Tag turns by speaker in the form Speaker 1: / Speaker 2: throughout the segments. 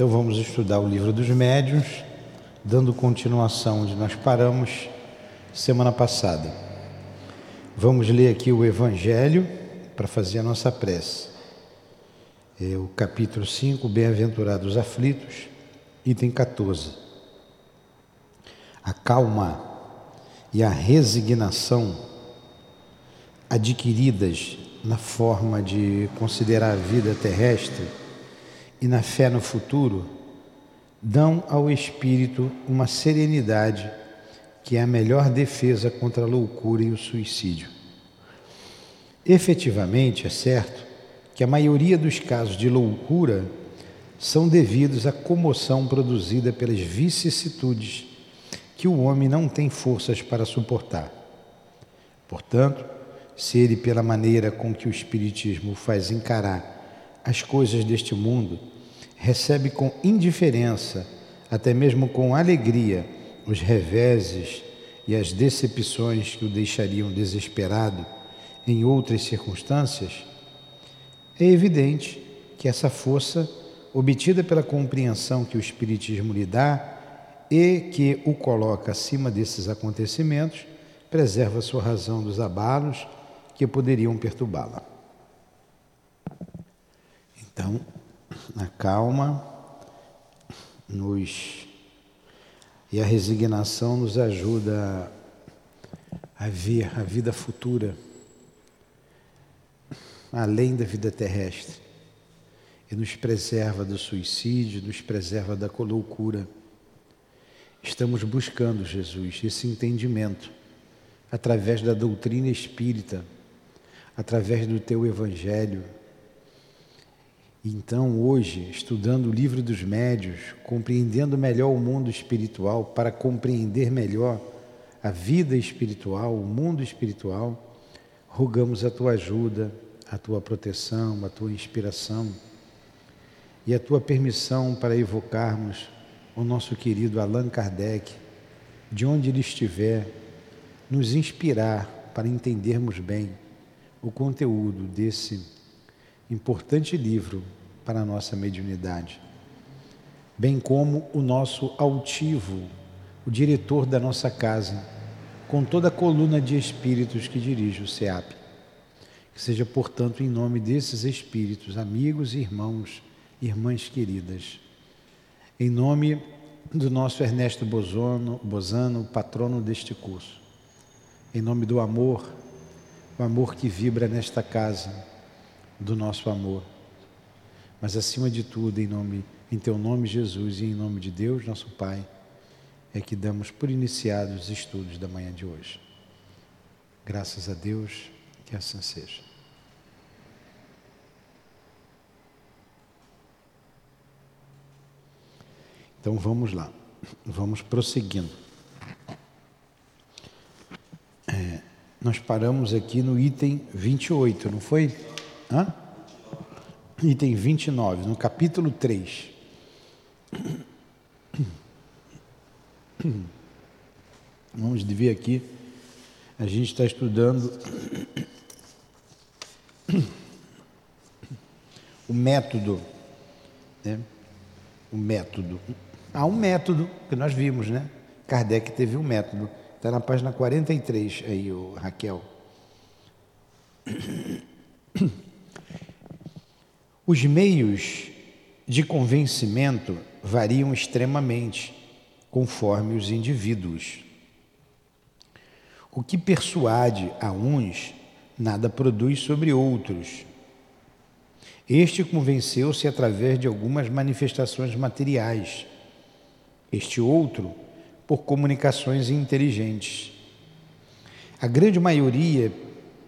Speaker 1: Então vamos estudar o livro dos médiuns, dando continuação onde nós paramos semana passada. Vamos ler aqui o Evangelho para fazer a nossa prece. É o capítulo 5, Bem-aventurados aflitos, item 14. A calma e a resignação adquiridas na forma de considerar a vida terrestre e na fé no futuro, dão ao espírito uma serenidade que é a melhor defesa contra a loucura e o suicídio. Efetivamente, é certo que a maioria dos casos de loucura são devidos à comoção produzida pelas vicissitudes que o homem não tem forças para suportar. Portanto, se ele, pela maneira com que o Espiritismo faz encarar as coisas deste mundo, recebe com indiferença, até mesmo com alegria, os reveses e as decepções que o deixariam desesperado em outras circunstâncias, é evidente que essa força, obtida pela compreensão que o Espiritismo lhe dá e que o coloca acima desses acontecimentos, preserva sua razão dos abalos que poderiam perturbá-la. Então, a calma nos e a resignação nos ajuda a ver a vida futura além da vida terrestre e nos preserva do suicídio, nos preserva da loucura. Estamos buscando, Jesus, esse entendimento através da doutrina espírita, através do teu evangelho então, hoje, estudando o livro dos médios, compreendendo melhor o mundo espiritual, para compreender melhor a vida espiritual, o mundo espiritual, rogamos a tua ajuda, a tua proteção, a tua inspiração e a tua permissão para evocarmos o nosso querido Allan Kardec, de onde ele estiver, nos inspirar para entendermos bem o conteúdo desse importante livro para a nossa mediunidade, bem como o nosso altivo, o diretor da nossa casa, com toda a coluna de espíritos que dirige o SEAP. Que seja, portanto, em nome desses espíritos, amigos irmãos, irmãs queridas, em nome do nosso Ernesto Bozano, Bozano, patrono deste curso, em nome do amor, o amor que vibra nesta casa, do nosso amor. Mas acima de tudo, em nome em teu nome, Jesus, e em nome de Deus, nosso Pai, é que damos por iniciados os estudos da manhã de hoje. Graças a Deus, que assim seja. Então vamos lá, vamos prosseguindo. É, nós paramos aqui no item 28, não foi? Hã? Item 29, no capítulo 3. Vamos ver aqui. A gente está estudando o método, né? O método. Há um método que nós vimos, né? Kardec teve um método. Está na página 43 aí, o Raquel. Os meios de convencimento variam extremamente conforme os indivíduos. O que persuade a uns, nada produz sobre outros. Este convenceu-se através de algumas manifestações materiais, este outro por comunicações inteligentes. A grande maioria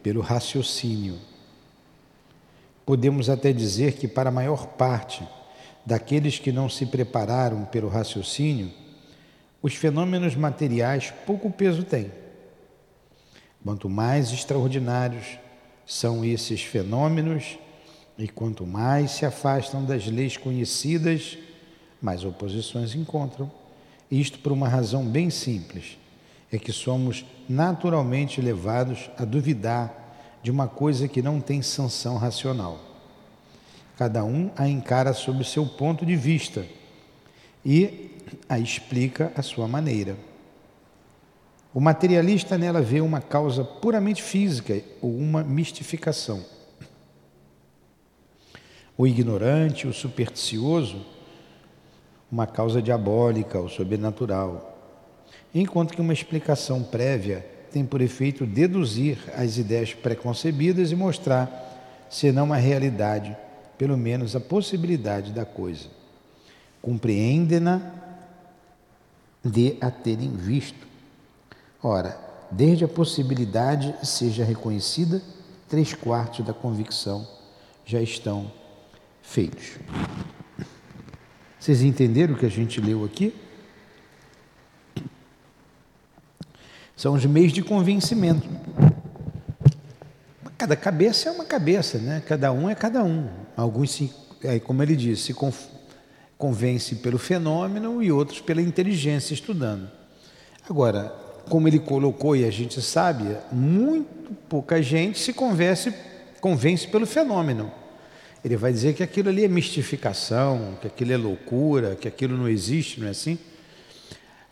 Speaker 1: pelo raciocínio Podemos até dizer que, para a maior parte daqueles que não se prepararam pelo raciocínio, os fenômenos materiais pouco peso têm. Quanto mais extraordinários são esses fenômenos, e quanto mais se afastam das leis conhecidas, mais oposições encontram. Isto por uma razão bem simples: é que somos naturalmente levados a duvidar de uma coisa que não tem sanção racional. Cada um a encara sob seu ponto de vista, e a explica à sua maneira. O materialista nela vê uma causa puramente física ou uma mistificação. O ignorante, o supersticioso, uma causa diabólica ou sobrenatural. Enquanto que uma explicação prévia tem por efeito deduzir as ideias preconcebidas e mostrar, se não a realidade, pelo menos a possibilidade da coisa. Compreendem-na de a terem visto. Ora, desde a possibilidade seja reconhecida, três quartos da convicção já estão feitos. Vocês entenderam o que a gente leu aqui? São os meios de convencimento. Cada cabeça é uma cabeça, né? Cada um é cada um. Alguns, se, como ele disse, se convence pelo fenômeno e outros pela inteligência estudando. Agora, como ele colocou e a gente sabe, muito pouca gente se convence, convence pelo fenômeno. Ele vai dizer que aquilo ali é mistificação, que aquilo é loucura, que aquilo não existe, não é assim?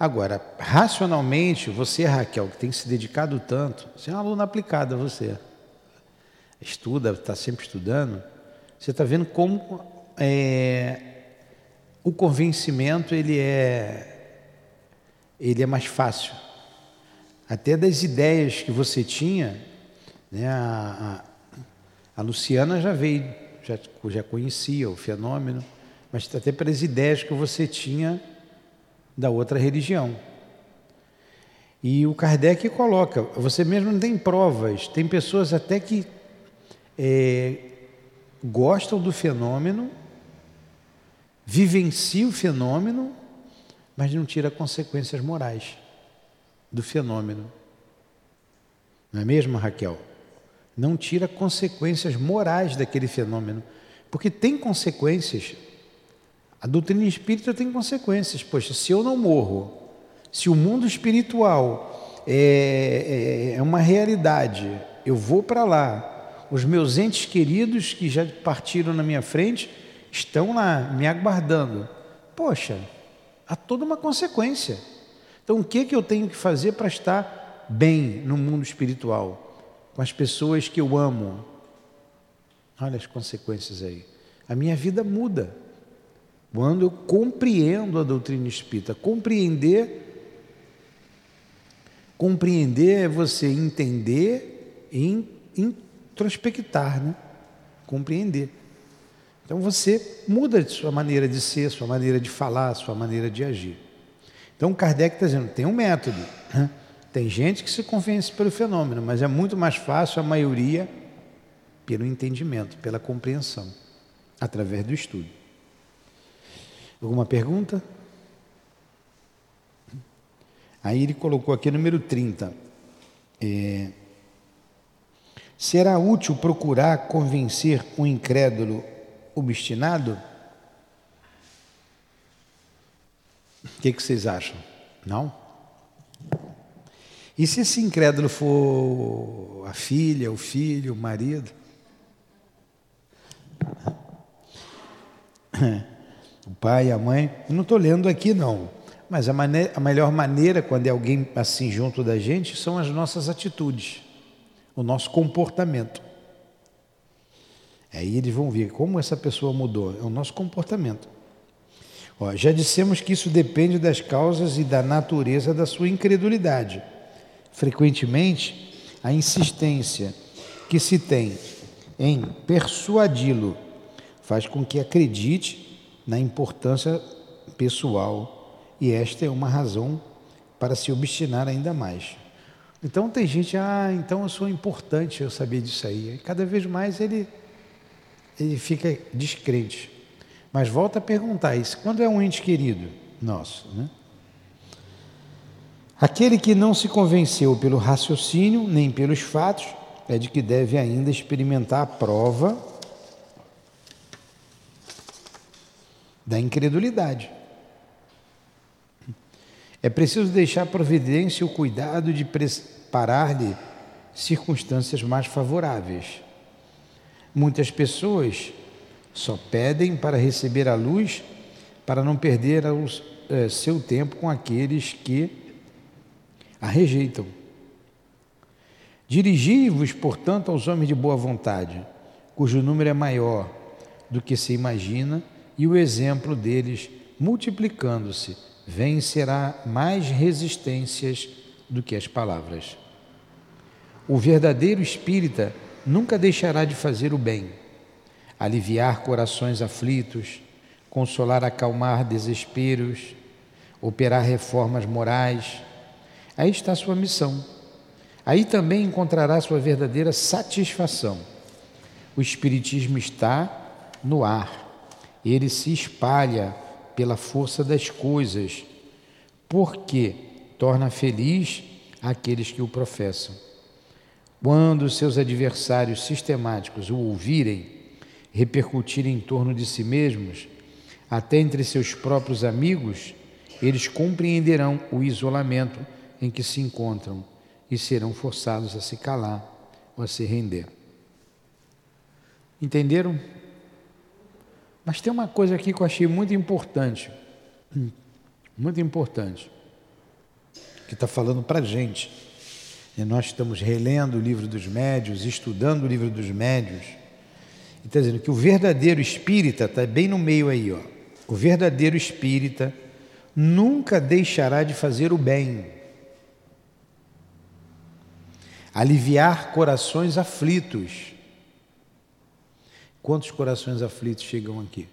Speaker 1: Agora, racionalmente, você, Raquel, que tem se dedicado tanto, você é uma aluna aplicada, você. Estuda, está sempre estudando, você está vendo como é, o convencimento ele é, ele é mais fácil. Até das ideias que você tinha, né, a, a, a Luciana já veio, já, já conhecia o fenômeno, mas até pelas ideias que você tinha da outra religião. E o Kardec coloca, você mesmo tem provas, tem pessoas até que é, gostam do fenômeno, vivenciam o fenômeno, mas não tira consequências morais do fenômeno. Não é mesmo, Raquel? Não tira consequências morais daquele fenômeno, porque tem consequências a doutrina espírita tem consequências. Poxa, se eu não morro, se o mundo espiritual é, é, é uma realidade, eu vou para lá, os meus entes queridos que já partiram na minha frente estão lá me aguardando. Poxa, há toda uma consequência. Então, o que, que eu tenho que fazer para estar bem no mundo espiritual? Com as pessoas que eu amo. Olha as consequências aí. A minha vida muda. Quando eu compreendo a doutrina espírita, compreender compreender é você entender e introspectar, né? Compreender. Então você muda de sua maneira de ser, sua maneira de falar, sua maneira de agir. Então Kardec está dizendo, tem um método. Né? Tem gente que se convence pelo fenômeno, mas é muito mais fácil a maioria pelo entendimento, pela compreensão, através do estudo. Alguma pergunta? Aí ele colocou aqui número 30. É, será útil procurar convencer um incrédulo obstinado? O que, que vocês acham? Não? E se esse incrédulo for a filha, o filho, o marido? O pai, a mãe. Eu não estou lendo aqui, não. Mas a, maneira, a melhor maneira, quando é alguém assim junto da gente, são as nossas atitudes, o nosso comportamento. Aí eles vão ver como essa pessoa mudou, é o nosso comportamento. Ó, já dissemos que isso depende das causas e da natureza da sua incredulidade. Frequentemente, a insistência que se tem em persuadi-lo faz com que acredite na importância pessoal e esta é uma razão para se obstinar ainda mais. Então tem gente, ah, então eu sou importante eu saber disso aí. E cada vez mais ele, ele fica descrente. Mas volta a perguntar isso, quando é um ente querido nosso, né? Aquele que não se convenceu pelo raciocínio nem pelos fatos é de que deve ainda experimentar a prova da incredulidade. É preciso deixar providência o cuidado de preparar-lhe circunstâncias mais favoráveis. Muitas pessoas só pedem para receber a luz para não perder é, seu tempo com aqueles que a rejeitam. Dirigi-vos, portanto, aos homens de boa vontade, cujo número é maior do que se imagina, e o exemplo deles, multiplicando-se, vencerá mais resistências do que as palavras. O verdadeiro espírita nunca deixará de fazer o bem, aliviar corações aflitos, consolar, acalmar desesperos, operar reformas morais. Aí está sua missão. Aí também encontrará sua verdadeira satisfação. O Espiritismo está no ar, ele se espalha pela força das coisas, porque torna feliz aqueles que o professam. Quando seus adversários sistemáticos o ouvirem repercutir em torno de si mesmos, até entre seus próprios amigos, eles compreenderão o isolamento em que se encontram e serão forçados a se calar ou a se render. Entenderam? Mas tem uma coisa aqui que eu achei muito importante, muito importante, que está falando para a gente. E nós estamos relendo o livro dos médios, estudando o livro dos médios, e está dizendo que o verdadeiro espírita está bem no meio aí, ó. O verdadeiro espírita nunca deixará de fazer o bem, aliviar corações aflitos. Quantos corações aflitos chegam aqui?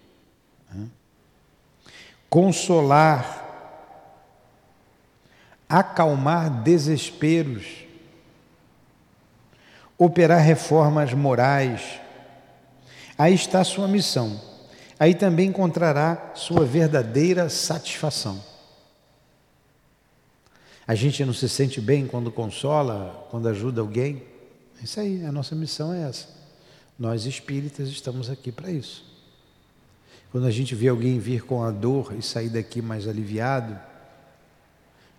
Speaker 1: Consolar, acalmar desesperos, operar reformas morais. Aí está sua missão aí também encontrará sua verdadeira satisfação. A gente não se sente bem quando consola, quando ajuda alguém. Isso aí, a nossa missão é essa. Nós espíritas estamos aqui para isso. Quando a gente vê alguém vir com a dor e sair daqui mais aliviado,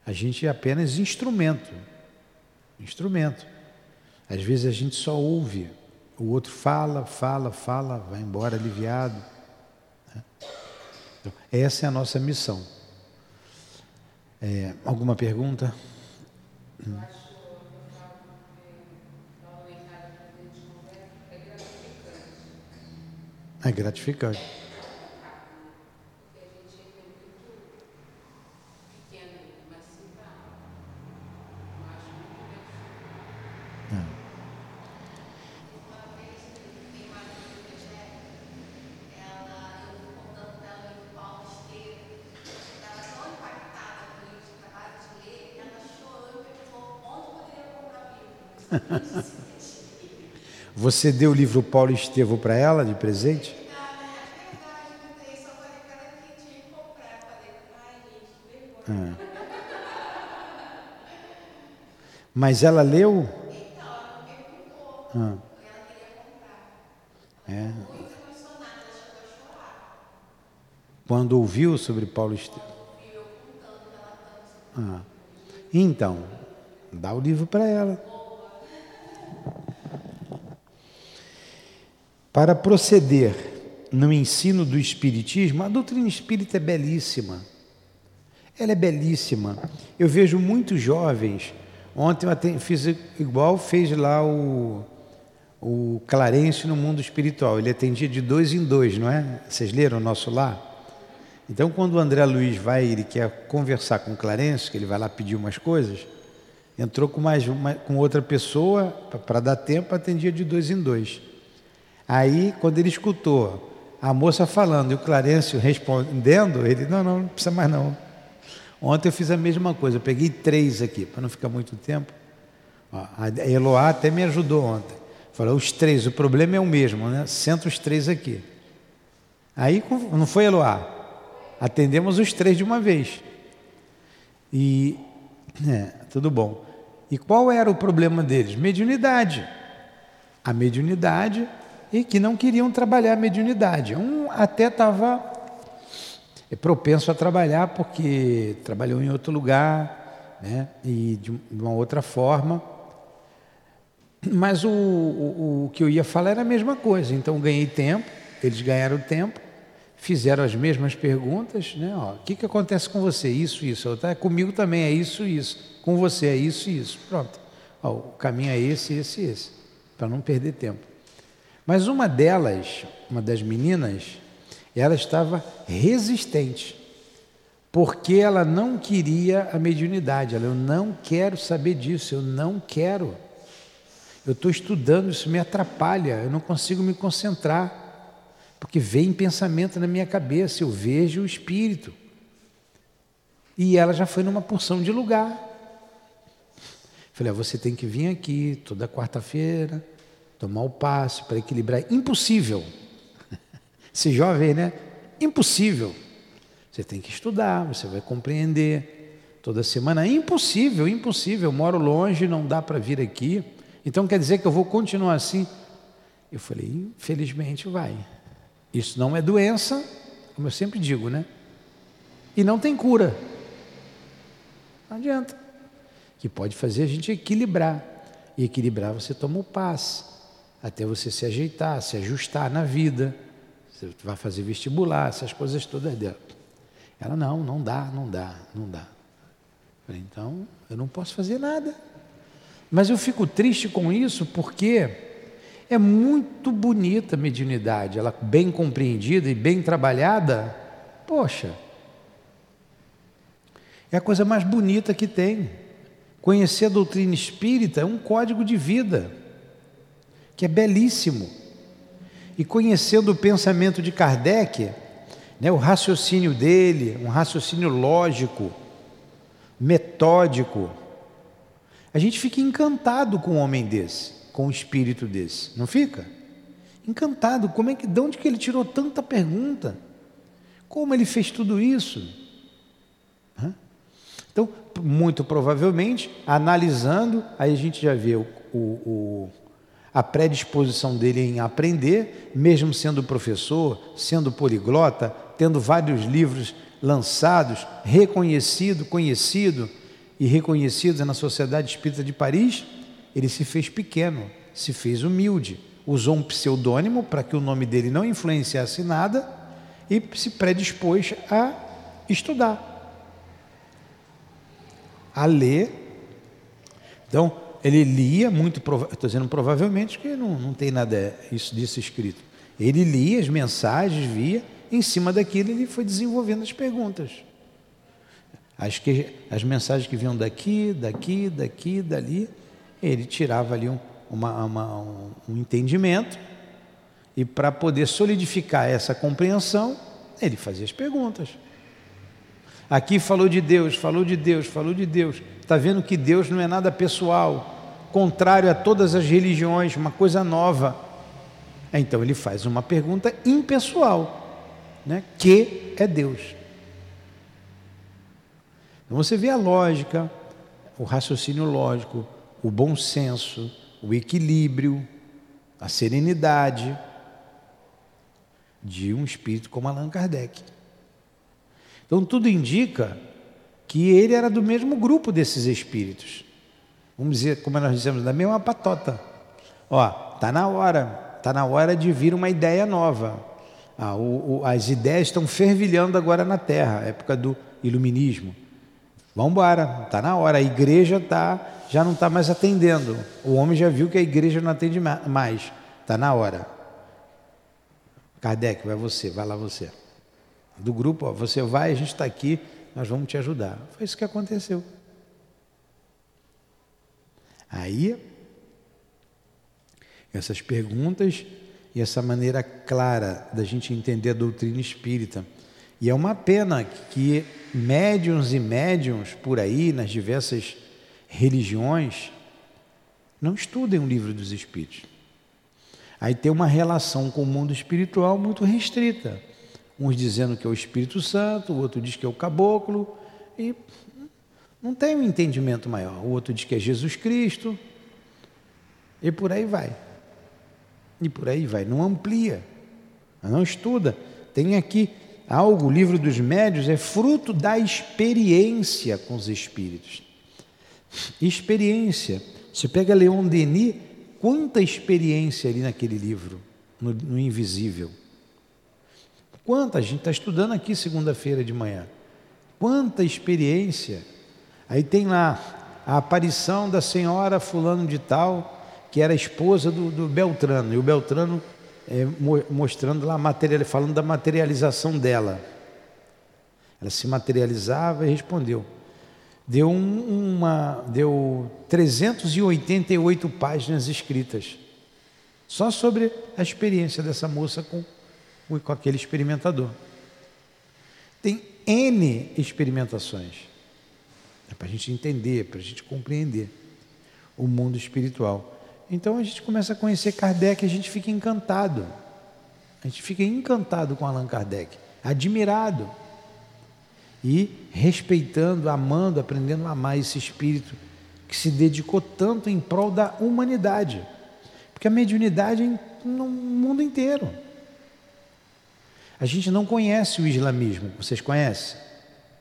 Speaker 1: a gente é apenas instrumento. Instrumento. Às vezes a gente só ouve, o outro fala, fala, fala, vai embora aliviado. Então, essa é a nossa missão. É, alguma pergunta? Hum. É gratificante. Você deu o livro Paulo Estevo para ela de presente? Ah. Mas ela leu? Ah. É. Quando ouviu sobre Paulo Estevo? Ah. Então, dá o livro para ela. Para proceder no ensino do Espiritismo, a doutrina espírita é belíssima. Ela é belíssima. Eu vejo muitos jovens. Ontem eu fiz igual fez lá o, o Clarence no mundo espiritual. Ele atendia de dois em dois, não é? Vocês leram o nosso lá? Então, quando o André Luiz vai, ele quer conversar com o Clarence, que ele vai lá pedir umas coisas, entrou com mais uma, com outra pessoa para dar tempo, atendia de dois em dois. Aí, quando ele escutou a moça falando e o Clarencio respondendo, ele, não, não, não precisa mais não. Ontem eu fiz a mesma coisa, eu peguei três aqui, para não ficar muito tempo. a Eloá até me ajudou ontem. Falou, os três, o problema é o mesmo, né? Senta os três aqui. Aí, não foi Eloá? Atendemos os três de uma vez. E, é, tudo bom. E qual era o problema deles? Mediunidade. A mediunidade e que não queriam trabalhar a mediunidade. Um até estava propenso a trabalhar porque trabalhou em outro lugar né, e de uma outra forma. Mas o, o, o que eu ia falar era a mesma coisa. Então ganhei tempo, eles ganharam tempo, fizeram as mesmas perguntas, né? O que, que acontece com você? Isso, isso. Tá? Comigo também é isso, isso. Com você é isso, isso. Pronto. Ó, o caminho é esse, esse, esse. Para não perder tempo. Mas uma delas, uma das meninas, ela estava resistente, porque ela não queria a mediunidade. Ela, eu não quero saber disso, eu não quero. Eu estou estudando, isso me atrapalha, eu não consigo me concentrar, porque vem pensamento na minha cabeça, eu vejo o espírito. E ela já foi numa porção de lugar. Falei, ah, você tem que vir aqui toda quarta-feira, tomar o passe para equilibrar. Impossível. Ser jovem, né? Impossível. Você tem que estudar, você vai compreender. Toda semana, impossível, impossível. Eu moro longe, não dá para vir aqui. Então quer dizer que eu vou continuar assim? Eu falei, infelizmente vai. Isso não é doença, como eu sempre digo, né? E não tem cura. Não adianta. Que pode fazer a gente equilibrar. E equilibrar você toma o passe, até você se ajeitar, se ajustar na vida. Você vai fazer vestibular, essas coisas todas dela. Ela, não, não dá, não dá, não dá. Falei, então, eu não posso fazer nada. Mas eu fico triste com isso porque é muito bonita a mediunidade, ela bem compreendida e bem trabalhada, poxa, é a coisa mais bonita que tem. Conhecer a doutrina espírita é um código de vida, que é belíssimo. E conhecendo o pensamento de Kardec, né, o raciocínio dele, um raciocínio lógico, metódico, a gente fica encantado com um homem desse, com um espírito desse, não fica? Encantado, como é que, de onde que ele tirou tanta pergunta? Como ele fez tudo isso? Então, muito provavelmente, analisando, aí a gente já vê o, o, o, a predisposição dele em aprender, mesmo sendo professor, sendo poliglota, tendo vários livros lançados, reconhecido, conhecido, e reconhecidos na Sociedade Espírita de Paris, ele se fez pequeno, se fez humilde, usou um pseudônimo para que o nome dele não influenciasse nada e se predispôs a estudar, a ler. Então, ele lia muito, estou dizendo provavelmente que não, não tem nada isso disso escrito. Ele lia as mensagens, via, em cima daquilo ele foi desenvolvendo as perguntas. As, que, as mensagens que vinham daqui, daqui, daqui, dali, ele tirava ali um, uma, uma, um, um entendimento e para poder solidificar essa compreensão, ele fazia as perguntas. Aqui falou de Deus, falou de Deus, falou de Deus. Está vendo que Deus não é nada pessoal, contrário a todas as religiões, uma coisa nova. Então ele faz uma pergunta impessoal, né? que é Deus. Então você vê a lógica, o raciocínio lógico, o bom senso, o equilíbrio, a serenidade de um espírito como Allan Kardec. Então tudo indica que ele era do mesmo grupo desses espíritos. Vamos dizer, como nós dizemos, da mesma patota. Ó, tá na hora, tá na hora de vir uma ideia nova. Ah, o, o, as ideias estão fervilhando agora na Terra, época do iluminismo. Vamos embora, está na hora. A igreja tá, já não está mais atendendo. O homem já viu que a igreja não atende mais. Está na hora. Kardec, vai você, vai lá você. Do grupo, ó, você vai, a gente está aqui, nós vamos te ajudar. Foi isso que aconteceu. Aí, essas perguntas e essa maneira clara da gente entender a doutrina espírita e é uma pena que médiums e médiums por aí, nas diversas religiões, não estudem o livro dos Espíritos. Aí tem uma relação com o mundo espiritual muito restrita. Uns dizendo que é o Espírito Santo, o outro diz que é o caboclo, e não tem um entendimento maior. O outro diz que é Jesus Cristo, e por aí vai. E por aí vai, não amplia, não estuda. Tem aqui algo, o livro dos médios é fruto da experiência com os espíritos. Experiência. Você pega Leon Denis, quanta experiência ali naquele livro, no, no invisível. Quanta, a gente está estudando aqui segunda-feira de manhã. Quanta experiência. Aí tem lá a aparição da senhora fulano de tal, que era esposa do, do Beltrano, e o Beltrano é, mostrando lá, material, falando da materialização dela. Ela se materializava e respondeu. Deu, um, uma, deu 388 páginas escritas, só sobre a experiência dessa moça com, com aquele experimentador. Tem N experimentações. É para a gente entender, para a gente compreender o mundo espiritual. Então a gente começa a conhecer Kardec a gente fica encantado. A gente fica encantado com Allan Kardec, admirado. E respeitando, amando, aprendendo a amar esse espírito que se dedicou tanto em prol da humanidade. Porque a mediunidade é no mundo inteiro. A gente não conhece o islamismo. Vocês conhecem?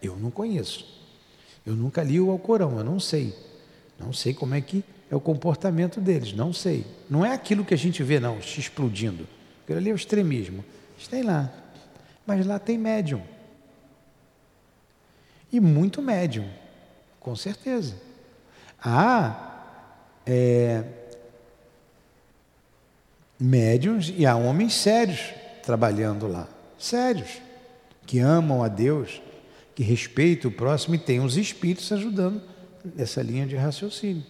Speaker 1: Eu não conheço. Eu nunca li o Alcorão, eu não sei. Não sei como é que é o comportamento deles, não sei. Não é aquilo que a gente vê, não, explodindo. Aquilo ali é o extremismo. Tem lá. Mas lá tem médium. E muito médium, com certeza. Há é, médiums e há homens sérios trabalhando lá. Sérios. Que amam a Deus, que respeitam o próximo e têm os espíritos ajudando nessa linha de raciocínio.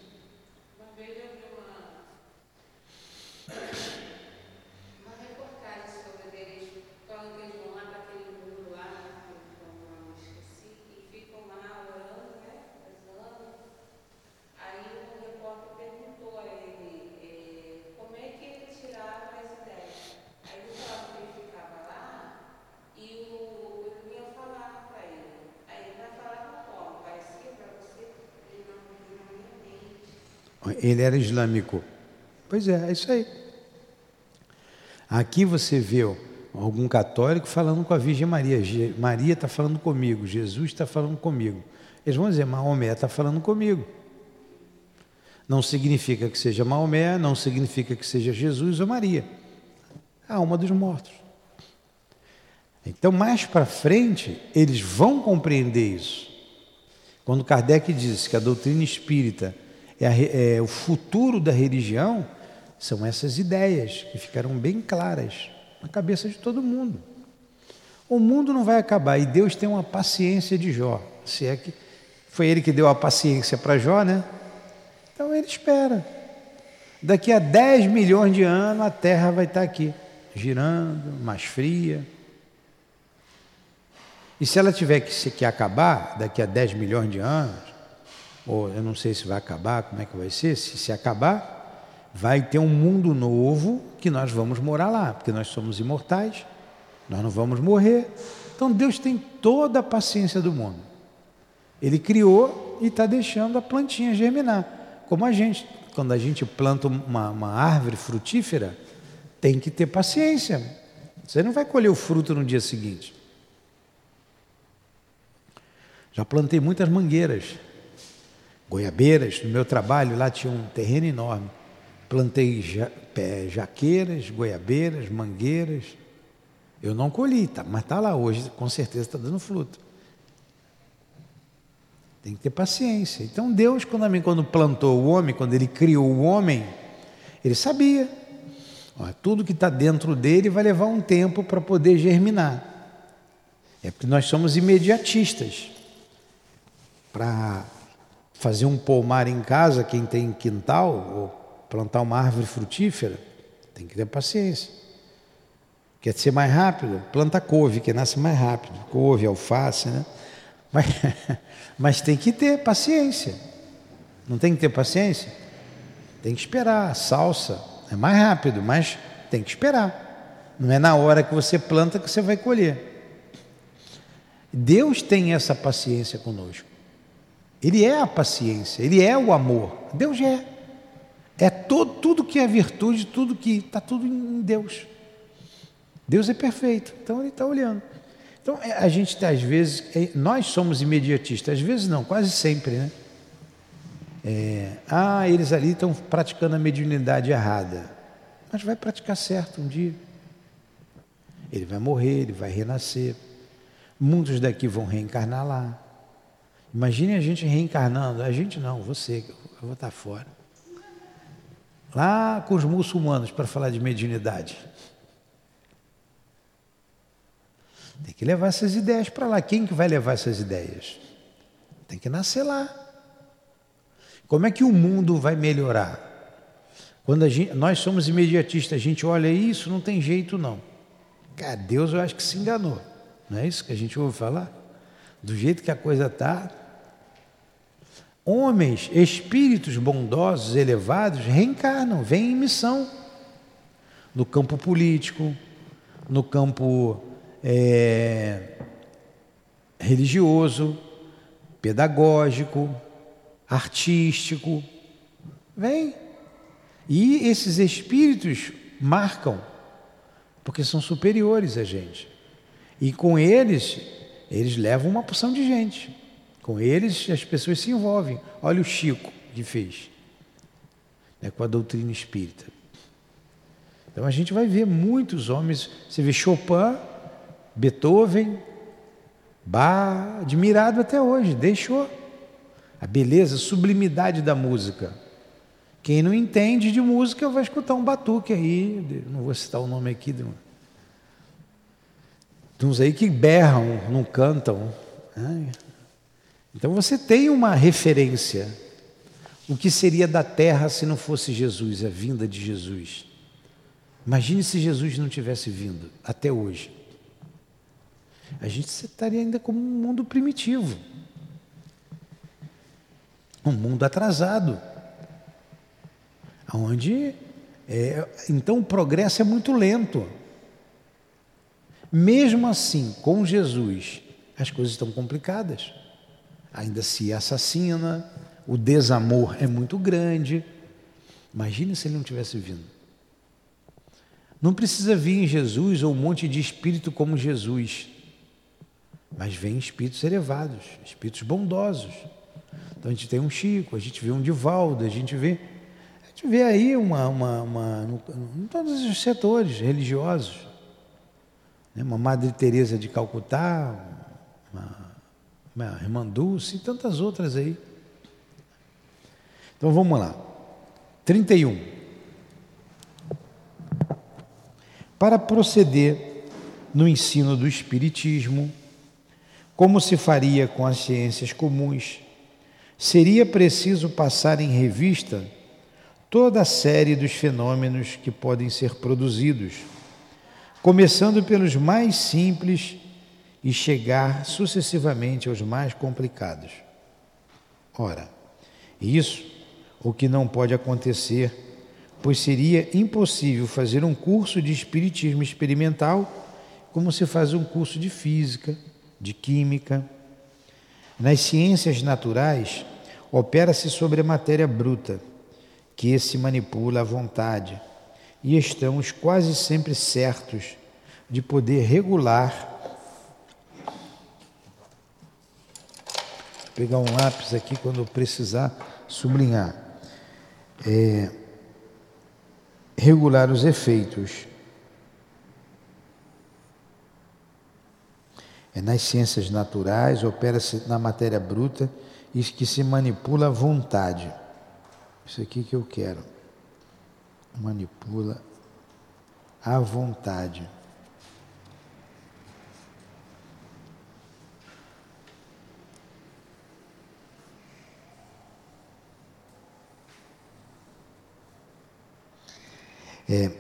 Speaker 1: Ele era islâmico. Pois é, é isso aí. Aqui você vê algum católico falando com a Virgem Maria. Maria está falando comigo, Jesus está falando comigo. Eles vão dizer, Maomé está falando comigo. Não significa que seja Maomé, não significa que seja Jesus ou Maria. A alma dos mortos. Então, mais para frente, eles vão compreender isso. Quando Kardec diz que a doutrina espírita é, é o futuro da religião, são essas ideias que ficaram bem claras na cabeça de todo mundo. O mundo não vai acabar e Deus tem uma paciência de Jó. Se é que foi ele que deu a paciência para Jó, né? Então ele espera. Daqui a 10 milhões de anos a Terra vai estar aqui, girando, mais fria. E se ela tiver que, que acabar daqui a 10 milhões de anos, ou eu não sei se vai acabar, como é que vai ser, se se acabar, vai ter um mundo novo que nós vamos morar lá, porque nós somos imortais, nós não vamos morrer. Então Deus tem toda a paciência do mundo. Ele criou e está deixando a plantinha germinar. Como a gente, quando a gente planta uma, uma árvore frutífera, tem que ter paciência. Você não vai colher o fruto no dia seguinte. Já plantei muitas mangueiras goiabeiras. No meu trabalho lá tinha um terreno enorme. Plantei ja, pé, jaqueiras, goiabeiras, mangueiras. Eu não colhi, tá, mas está lá hoje, com certeza está dando fruto. Tem que ter paciência. Então Deus, quando, quando plantou o homem, quando Ele criou o homem, Ele sabia. Tudo que está dentro dele vai levar um tempo para poder germinar. É porque nós somos imediatistas. Para fazer um pomar em casa, quem tem quintal, ou plantar uma árvore frutífera, tem que ter paciência. Quer ser mais rápido? Planta couve, que nasce mais rápido. Couve, alface, né? Mas, mas tem que ter paciência. Não tem que ter paciência? Tem que esperar. Salsa é mais rápido, mas tem que esperar. Não é na hora que você planta que você vai colher. Deus tem essa paciência conosco. Ele é a paciência, ele é o amor. Deus é. É todo, tudo que é virtude, tudo que está tudo em Deus. Deus é perfeito, então ele está olhando. Então é, a gente às vezes, é, nós somos imediatistas, às vezes não, quase sempre, né? É, ah, eles ali estão praticando a mediunidade errada, mas vai praticar certo um dia. Ele vai morrer, ele vai renascer. Muitos daqui vão reencarnar lá. Imagine a gente reencarnando. A gente não, você, eu vou estar fora. Lá com os muçulmanos para falar de mediunidade. Tem que levar essas ideias para lá. Quem que vai levar essas ideias? Tem que nascer lá. Como é que o mundo vai melhorar? Quando gente, nós somos imediatistas, a gente olha isso, não tem jeito não. Cara, Deus eu acho que se enganou. Não é isso que a gente ouve falar? Do jeito que a coisa está. Homens, espíritos bondosos, elevados, reencarnam, vêm em missão. No campo político, no campo é, religioso, pedagógico, artístico. Vem. E esses espíritos marcam, porque são superiores a gente. E com eles, eles levam uma porção de gente. Com eles, as pessoas se envolvem. Olha o Chico que fez né, com a doutrina espírita. Então a gente vai ver muitos homens. Você vê Chopin, Beethoven, Bach, admirado até hoje, deixou a beleza, a sublimidade da música. Quem não entende de música vai escutar um batuque aí, não vou citar o nome aqui, de uns aí que berram, não cantam. Né? Então você tem uma referência. O que seria da terra se não fosse Jesus, a vinda de Jesus? Imagine se Jesus não tivesse vindo até hoje a gente estaria ainda como um mundo primitivo. Um mundo atrasado. Onde é, então o progresso é muito lento. Mesmo assim, com Jesus, as coisas estão complicadas. Ainda se assassina, o desamor é muito grande. Imagine se ele não tivesse vindo. Não precisa vir em Jesus ou um monte de espírito como Jesus. Mas vem espíritos elevados, espíritos bondosos. Então a gente tem um Chico, a gente vê um Divaldo, a gente vê. A gente vê aí uma. uma, uma em todos os setores religiosos. Né? Uma Madre Teresa de Calcutá, uma Irmã Dulce e tantas outras aí. Então vamos lá. 31. Para proceder no ensino do Espiritismo, como se faria com as ciências comuns, seria preciso passar em revista toda a série dos fenômenos que podem ser produzidos, começando pelos mais simples e chegar sucessivamente aos mais complicados. Ora, isso o que não pode acontecer, pois seria impossível fazer um curso de espiritismo experimental como se faz um curso de física, de química. Nas ciências naturais, opera-se sobre a matéria bruta, que se manipula à vontade, e estamos quase sempre certos de poder regular. Pegar um lápis aqui quando eu precisar sublinhar. É, regular os efeitos É nas ciências naturais, opera-se na matéria bruta e que se manipula à vontade. Isso aqui que eu quero. Manipula à vontade. É,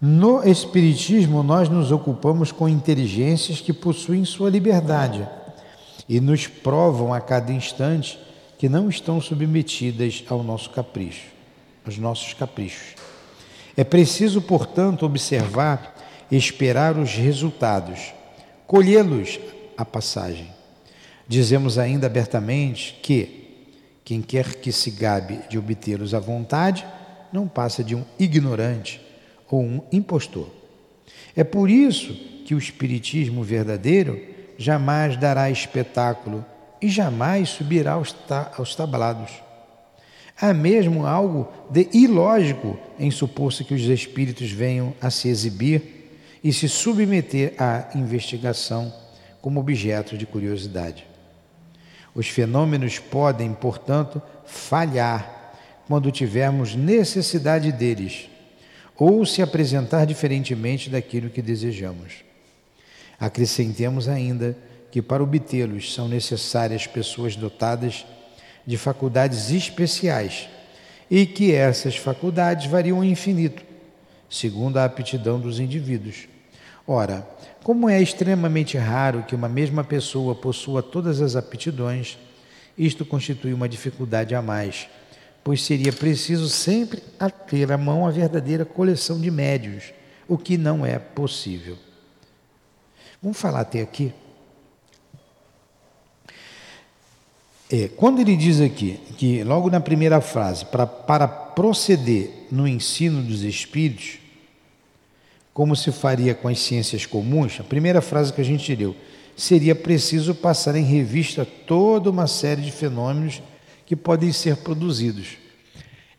Speaker 1: no Espiritismo, nós nos ocupamos com inteligências que possuem sua liberdade e nos provam a cada instante que não estão submetidas ao nosso capricho, aos nossos caprichos. É preciso, portanto, observar e esperar os resultados, colhê-los à passagem. Dizemos ainda abertamente que quem quer que se gabe de obtê-los à vontade não passa de um ignorante ou um impostor. É por isso que o Espiritismo verdadeiro jamais dará espetáculo e jamais subirá aos, ta aos tablados. Há mesmo algo de ilógico em supor-se que os espíritos venham a se exibir e se submeter à investigação como objeto de curiosidade. Os fenômenos podem, portanto, falhar quando tivermos necessidade deles ou se apresentar diferentemente daquilo que desejamos. Acrescentemos ainda que para obtê-los são necessárias pessoas dotadas de faculdades especiais e que essas faculdades variam ao infinito, segundo a aptidão dos indivíduos. Ora, como é extremamente raro que uma mesma pessoa possua todas as aptidões, isto constitui uma dificuldade a mais, pois seria preciso sempre ter à mão a verdadeira coleção de médios, o que não é possível. Vamos falar até aqui. É, quando ele diz aqui que, logo na primeira frase, para, para proceder no ensino dos espíritos, como se faria com as ciências comuns, a primeira frase que a gente leu, seria preciso passar em revista toda uma série de fenômenos que podem ser produzidos.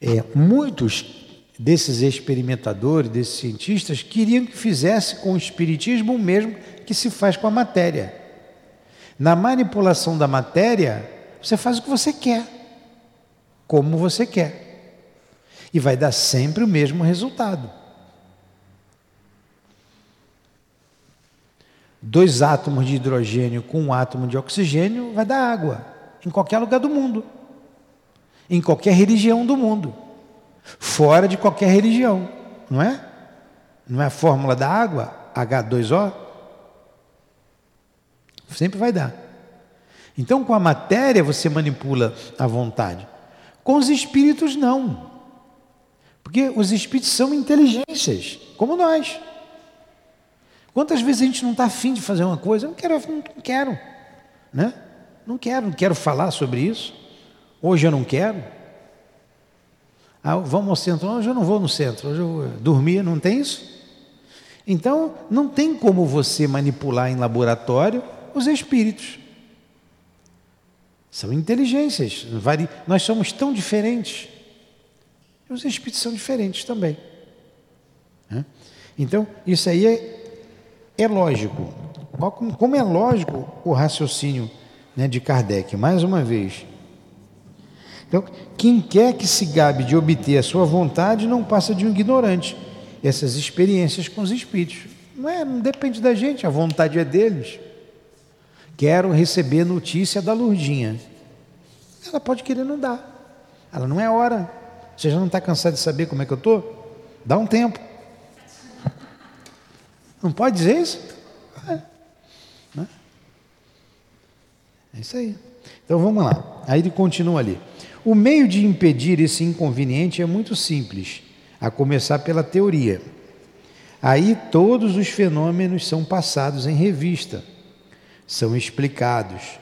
Speaker 1: É, muitos desses experimentadores, desses cientistas, queriam que fizesse com o espiritismo o mesmo que se faz com a matéria. Na manipulação da matéria, você faz o que você quer, como você quer, e vai dar sempre o mesmo resultado. Dois átomos de hidrogênio com um átomo de oxigênio vai dar água, em qualquer lugar do mundo, em qualquer religião do mundo, fora de qualquer religião, não é? Não é a fórmula da água, H2O? Sempre vai dar. Então, com a matéria você manipula a vontade. Com os espíritos, não. Porque os espíritos são inteligências, como nós. Quantas vezes a gente não está afim de fazer uma coisa? Eu não quero, não quero. Né? Não quero, não quero falar sobre isso. Hoje eu não quero. Ah, vamos ao centro. Hoje eu não vou no centro. Hoje eu vou dormir, não tem isso? Então, não tem como você manipular em laboratório os espíritos. São inteligências. Nós somos tão diferentes. Os espíritos são diferentes também. Então, isso aí é, é lógico. Como é lógico o raciocínio né, de Kardec, mais uma vez. Então, quem quer que se gabe de obter a sua vontade não passa de um ignorante. Essas experiências com os espíritos. Não, é, não depende da gente, a vontade é deles. Quero receber notícia da Lurdinha. Ela pode querer não dar. Ela não é hora. Você já não está cansado de saber como é que eu estou? Dá um tempo. Não pode dizer isso? É. Né? é isso aí. Então vamos lá. Aí ele continua ali. O meio de impedir esse inconveniente é muito simples, a começar pela teoria. Aí todos os fenômenos são passados em revista são explicados,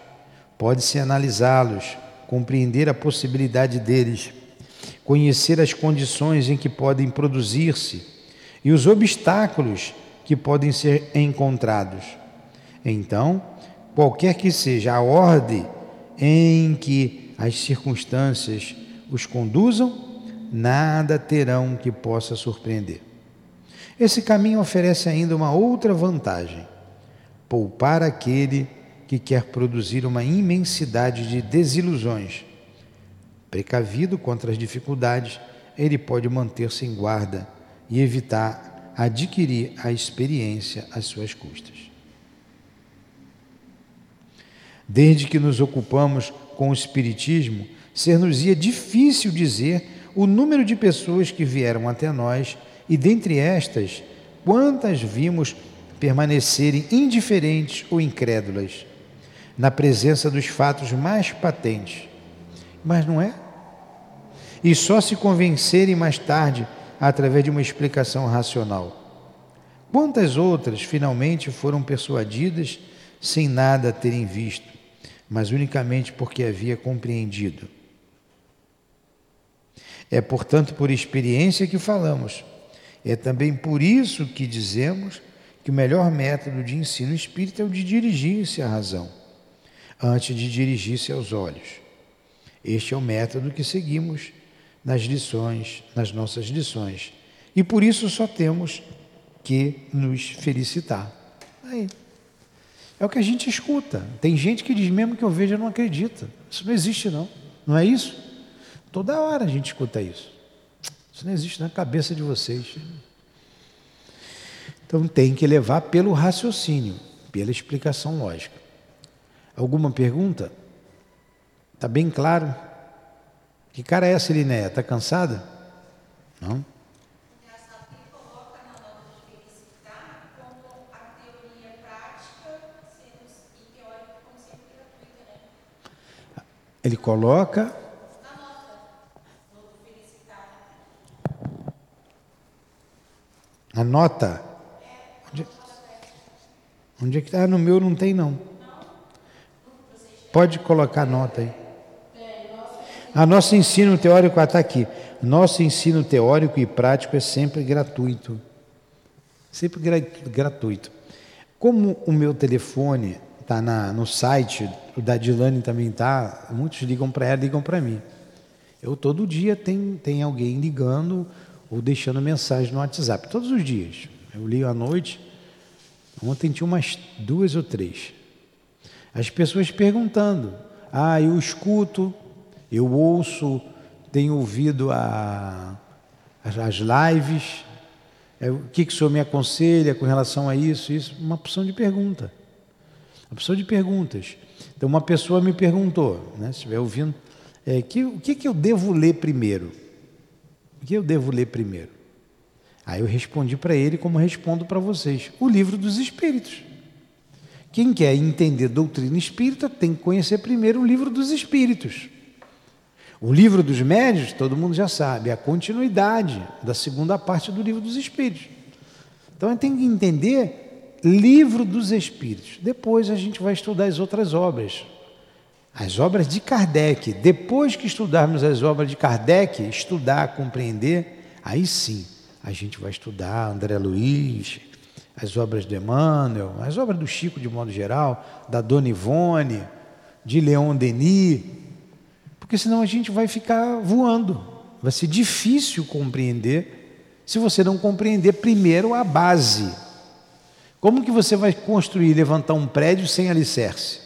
Speaker 1: pode-se analisá-los, compreender a possibilidade deles, conhecer as condições em que podem produzir-se e os obstáculos que podem ser encontrados. Então, qualquer que seja a ordem em que as circunstâncias os conduzam, nada terão que possa surpreender. Esse caminho oferece ainda uma outra vantagem poupar aquele que quer produzir uma imensidade de desilusões. Precavido contra as dificuldades, ele pode manter-se em guarda e evitar adquirir a experiência às suas custas. Desde que nos ocupamos com o Espiritismo, ser-nos-ia difícil dizer o número de pessoas que vieram até nós e, dentre estas, quantas vimos permanecerem indiferentes ou incrédulas na presença dos fatos mais patentes. Mas não é? E só se convencerem mais tarde através de uma explicação racional. Quantas outras finalmente foram persuadidas sem nada terem visto, mas unicamente porque havia compreendido? É, portanto, por experiência que falamos. É também por isso que dizemos que o melhor método de ensino espírita é o de dirigir-se à razão, antes de dirigir-se aos olhos. Este é o método que seguimos nas lições, nas nossas lições. E por isso só temos que nos felicitar. Aí. É o que a gente escuta. Tem gente que diz mesmo que eu vejo, eu não acredita. Isso não existe, não. Não é isso? Toda hora a gente escuta isso. Isso não existe na cabeça de vocês. Então tem que levar pelo raciocínio, pela explicação lógica. Alguma pergunta? Está bem claro? Que cara é essa, Linéia? Está cansada? Não? Ele coloca. A nota. Onde, onde é que está? Ah, no meu não tem não. Pode colocar a nota aí. A nosso ensino teórico está aqui. Nosso ensino teórico e prático é sempre gratuito. Sempre gratuito. Como o meu telefone está no site, o da Dilane também está, muitos ligam para ela, ligam para mim. Eu todo dia tem, tem alguém ligando ou deixando mensagem no WhatsApp, todos os dias. Eu ligo à noite, ontem tinha umas duas ou três. As pessoas perguntando, ah, eu escuto, eu ouço, tenho ouvido a, as lives, é, o que, que o senhor me aconselha com relação a isso, isso, uma opção de pergunta. Uma opção de perguntas. Então, uma pessoa me perguntou, né, se estiver ouvindo, é, que, o que, que eu devo ler primeiro? O que eu devo ler primeiro? Aí eu respondi para ele como respondo para vocês: o livro dos Espíritos. Quem quer entender doutrina espírita tem que conhecer primeiro o livro dos Espíritos. O livro dos médios, todo mundo já sabe, é a continuidade da segunda parte do livro dos Espíritos. Então a tem que entender livro dos Espíritos. Depois a gente vai estudar as outras obras. As obras de Kardec. Depois que estudarmos as obras de Kardec, estudar, compreender, aí sim a gente vai estudar André Luiz, as obras de Emmanuel, as obras do Chico de modo geral, da Dona Ivone, de Leon Denis, porque senão a gente vai ficar voando. Vai ser difícil compreender se você não compreender primeiro a base. Como que você vai construir, levantar um prédio sem alicerce?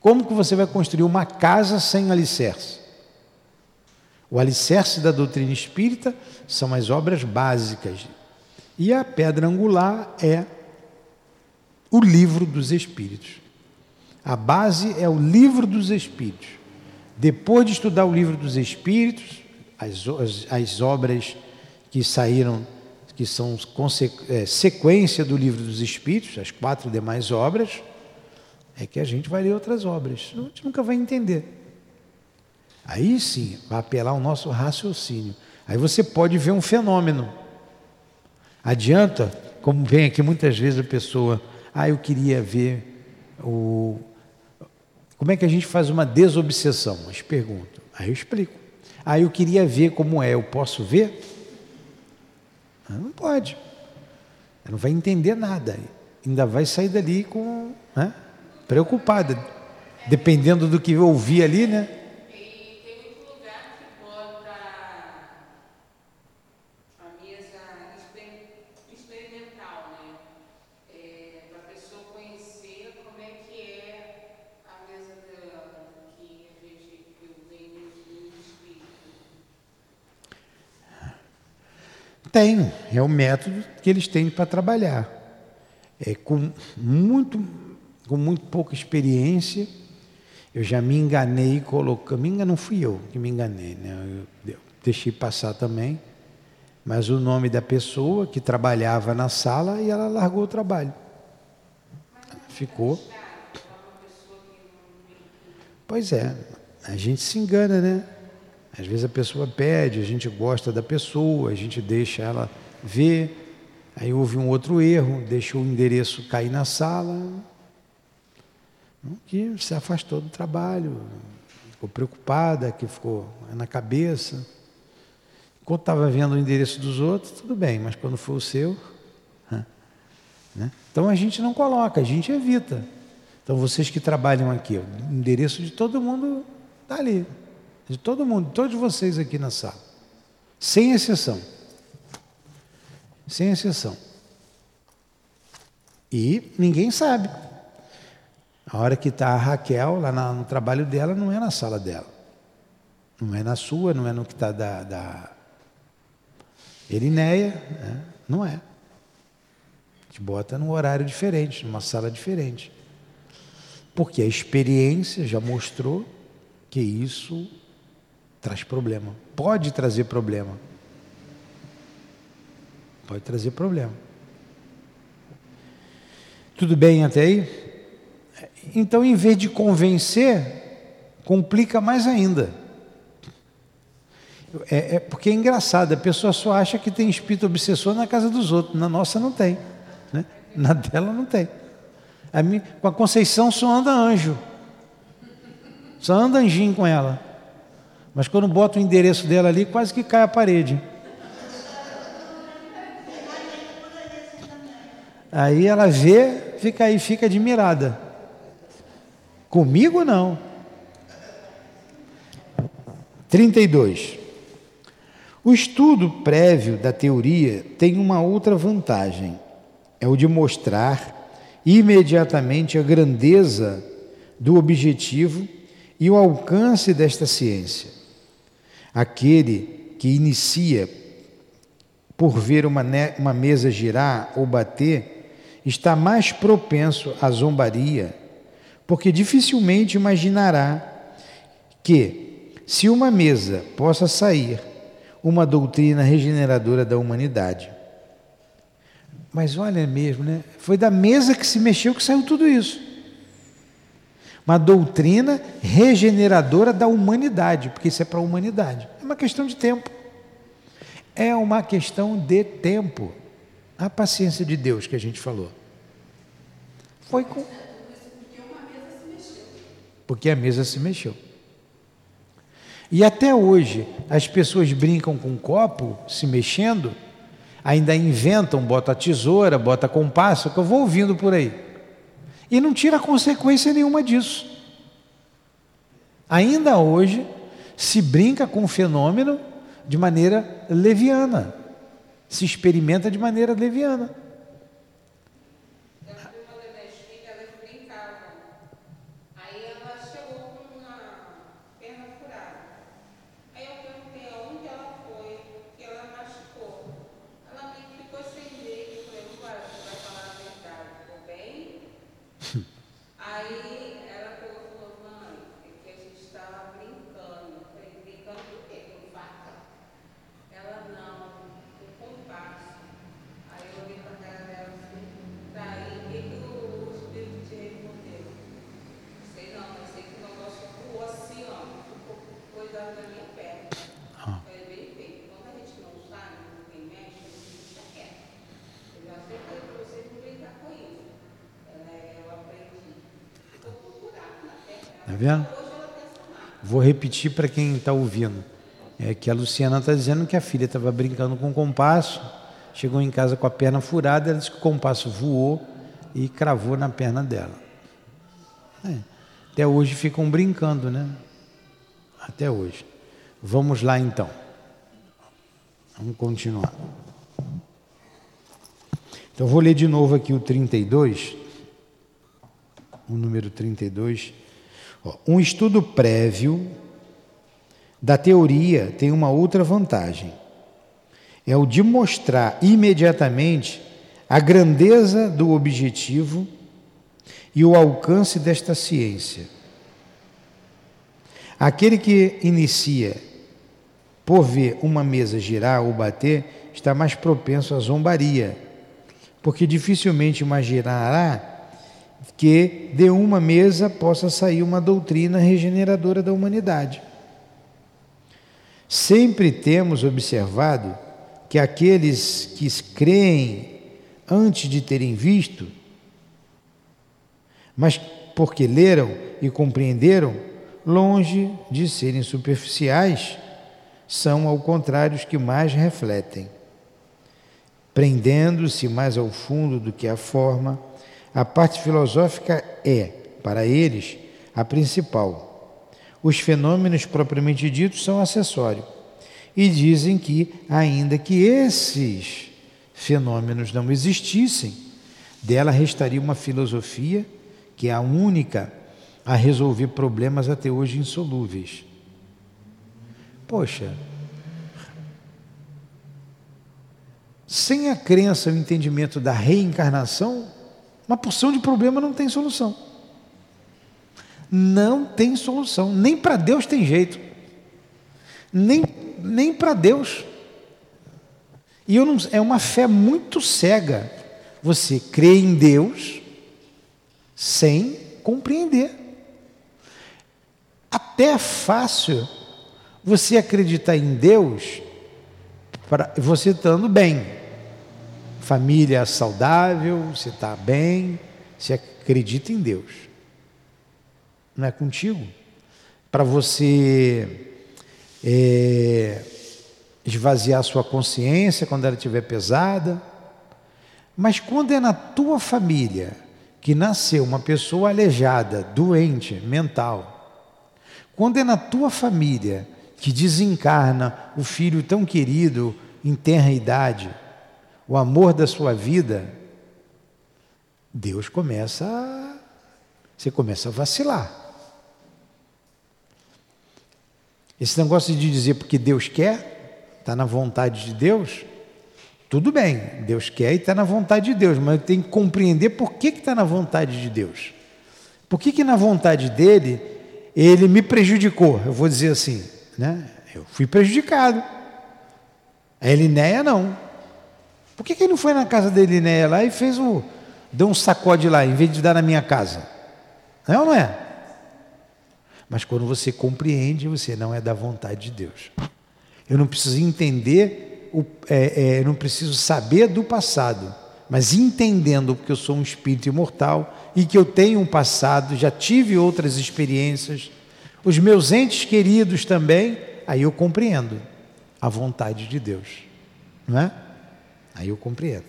Speaker 1: Como que você vai construir uma casa sem alicerce? O alicerce da doutrina espírita são as obras básicas. E a pedra angular é o livro dos Espíritos. A base é o livro dos Espíritos. Depois de estudar o livro dos Espíritos, as, as, as obras que saíram, que são é, sequência do livro dos Espíritos, as quatro demais obras, é que a gente vai ler outras obras. A gente nunca vai entender. Aí sim, vai apelar o nosso raciocínio. Aí você pode ver um fenômeno. Adianta, como vem aqui muitas vezes a pessoa, ah, eu queria ver o, como é que a gente faz uma desobsessão? Mas pergunto. Aí eu explico. Ah, eu queria ver como é, eu posso ver? Ah, não pode. Não vai entender nada. Ainda vai sair dali com né, preocupada. Dependendo do que eu ouvi ali, né? Tem, é o método que eles têm para trabalhar. É, com, muito, com muito pouca experiência, eu já me enganei colocando. Me não fui eu que me enganei, né? Eu, eu deixei passar também. Mas o nome da pessoa que trabalhava na sala e ela largou o trabalho. Ficou. Pois é, a gente se engana, né? Às vezes a pessoa pede, a gente gosta da pessoa, a gente deixa ela ver, aí houve um outro erro, deixou o endereço cair na sala, que se afastou do trabalho, ficou preocupada, que ficou na cabeça. Enquanto estava vendo o endereço dos outros, tudo bem, mas quando for o seu. Né? Então a gente não coloca, a gente evita. Então vocês que trabalham aqui, o endereço de todo mundo Está ali. De todo mundo, todos vocês aqui na sala. Sem exceção. Sem exceção. E ninguém sabe. A hora que está a Raquel lá no trabalho dela, não é na sala dela. Não é na sua, não é no que está da, da Erineia, né? não é. A gente bota num horário diferente, numa sala diferente. Porque a experiência já mostrou que isso traz problema. Pode trazer problema. Pode trazer problema. Tudo bem até aí? Então, em vez de convencer, complica mais ainda. É, é, porque é engraçado, a pessoa só acha que tem espírito obsessor na casa dos outros, na nossa não tem, né? na dela não tem. A mim, com a Conceição só anda anjo, só anda anjinho com ela. Mas quando bota o endereço dela ali, quase que cai a parede. Aí ela vê, fica aí, fica admirada. Comigo não. 32. O estudo prévio da teoria tem uma outra vantagem: é o de mostrar imediatamente a grandeza do objetivo e o alcance desta ciência. Aquele que inicia por ver uma, uma mesa girar ou bater está mais propenso à zombaria porque dificilmente imaginará que, se uma mesa possa sair uma doutrina regeneradora da humanidade. Mas olha mesmo, né? Foi da mesa que se mexeu que saiu tudo isso. Uma doutrina regeneradora da humanidade, porque isso é para a humanidade. É uma questão de tempo. É uma questão de tempo. A paciência de Deus que a gente falou. Foi com porque a mesa se mexeu. E até hoje as pessoas brincam com um copo se mexendo, ainda inventam, bota tesoura, bota compasso, que eu vou ouvindo por aí. E não tira consequência nenhuma disso. Ainda hoje se brinca com o fenômeno de maneira leviana, se experimenta de maneira leviana. vendo? Vou repetir para quem está ouvindo. É que a Luciana está dizendo que a filha estava brincando com o compasso, chegou em casa com a perna furada, ela disse que o compasso voou e cravou na perna dela. É. Até hoje ficam brincando, né? Até hoje. Vamos lá então. Vamos continuar. Então vou ler de novo aqui o 32, o número 32. Um estudo prévio da teoria tem uma outra vantagem. É o de mostrar imediatamente a grandeza do objetivo e o alcance desta ciência. Aquele que inicia por ver uma mesa girar ou bater está mais propenso à zombaria, porque dificilmente imaginará que de uma mesa possa sair uma doutrina regeneradora da humanidade. Sempre temos observado que aqueles que creem antes de terem visto, mas porque leram e compreenderam, longe de serem superficiais, são ao contrário os que mais refletem, prendendo-se mais ao fundo do que à forma a parte filosófica é, para eles, a principal. Os fenômenos propriamente ditos são acessórios. E dizem que, ainda que esses fenômenos não existissem, dela restaria uma filosofia que é a única a resolver problemas até hoje insolúveis. Poxa, sem a crença o entendimento da reencarnação, uma porção de problema não tem solução. Não tem solução. Nem para Deus tem jeito. Nem, nem para Deus. E eu não, é uma fé muito cega. Você crê em Deus sem compreender. Até é fácil você acreditar em Deus para você estando bem. Família saudável, você está bem, você acredita em Deus. Não é contigo? Para você é, esvaziar sua consciência quando ela estiver pesada. Mas quando é na tua família que nasceu uma pessoa aleijada, doente, mental, quando é na tua família que desencarna o filho tão querido em tenra idade, o amor da sua vida, Deus começa a, você começa a vacilar. Esse negócio de dizer porque Deus quer, está na vontade de Deus, tudo bem, Deus quer e está na vontade de Deus, mas tem que compreender por que está na vontade de Deus. Por que, que na vontade dele ele me prejudicou? Eu vou dizer assim, né? Eu fui prejudicado. A Elinéia não. Por que, que ele não foi na casa da Elinéia lá e fez o. deu um sacode lá, em vez de dar na minha casa? Não é ou não é? Mas quando você compreende, você não é da vontade de Deus. Eu não preciso entender o, é, é, não preciso saber do passado, mas entendendo que eu sou um espírito imortal e que eu tenho um passado, já tive outras experiências, os meus entes queridos também, aí eu compreendo a vontade de Deus, não é? Aí eu compreendo.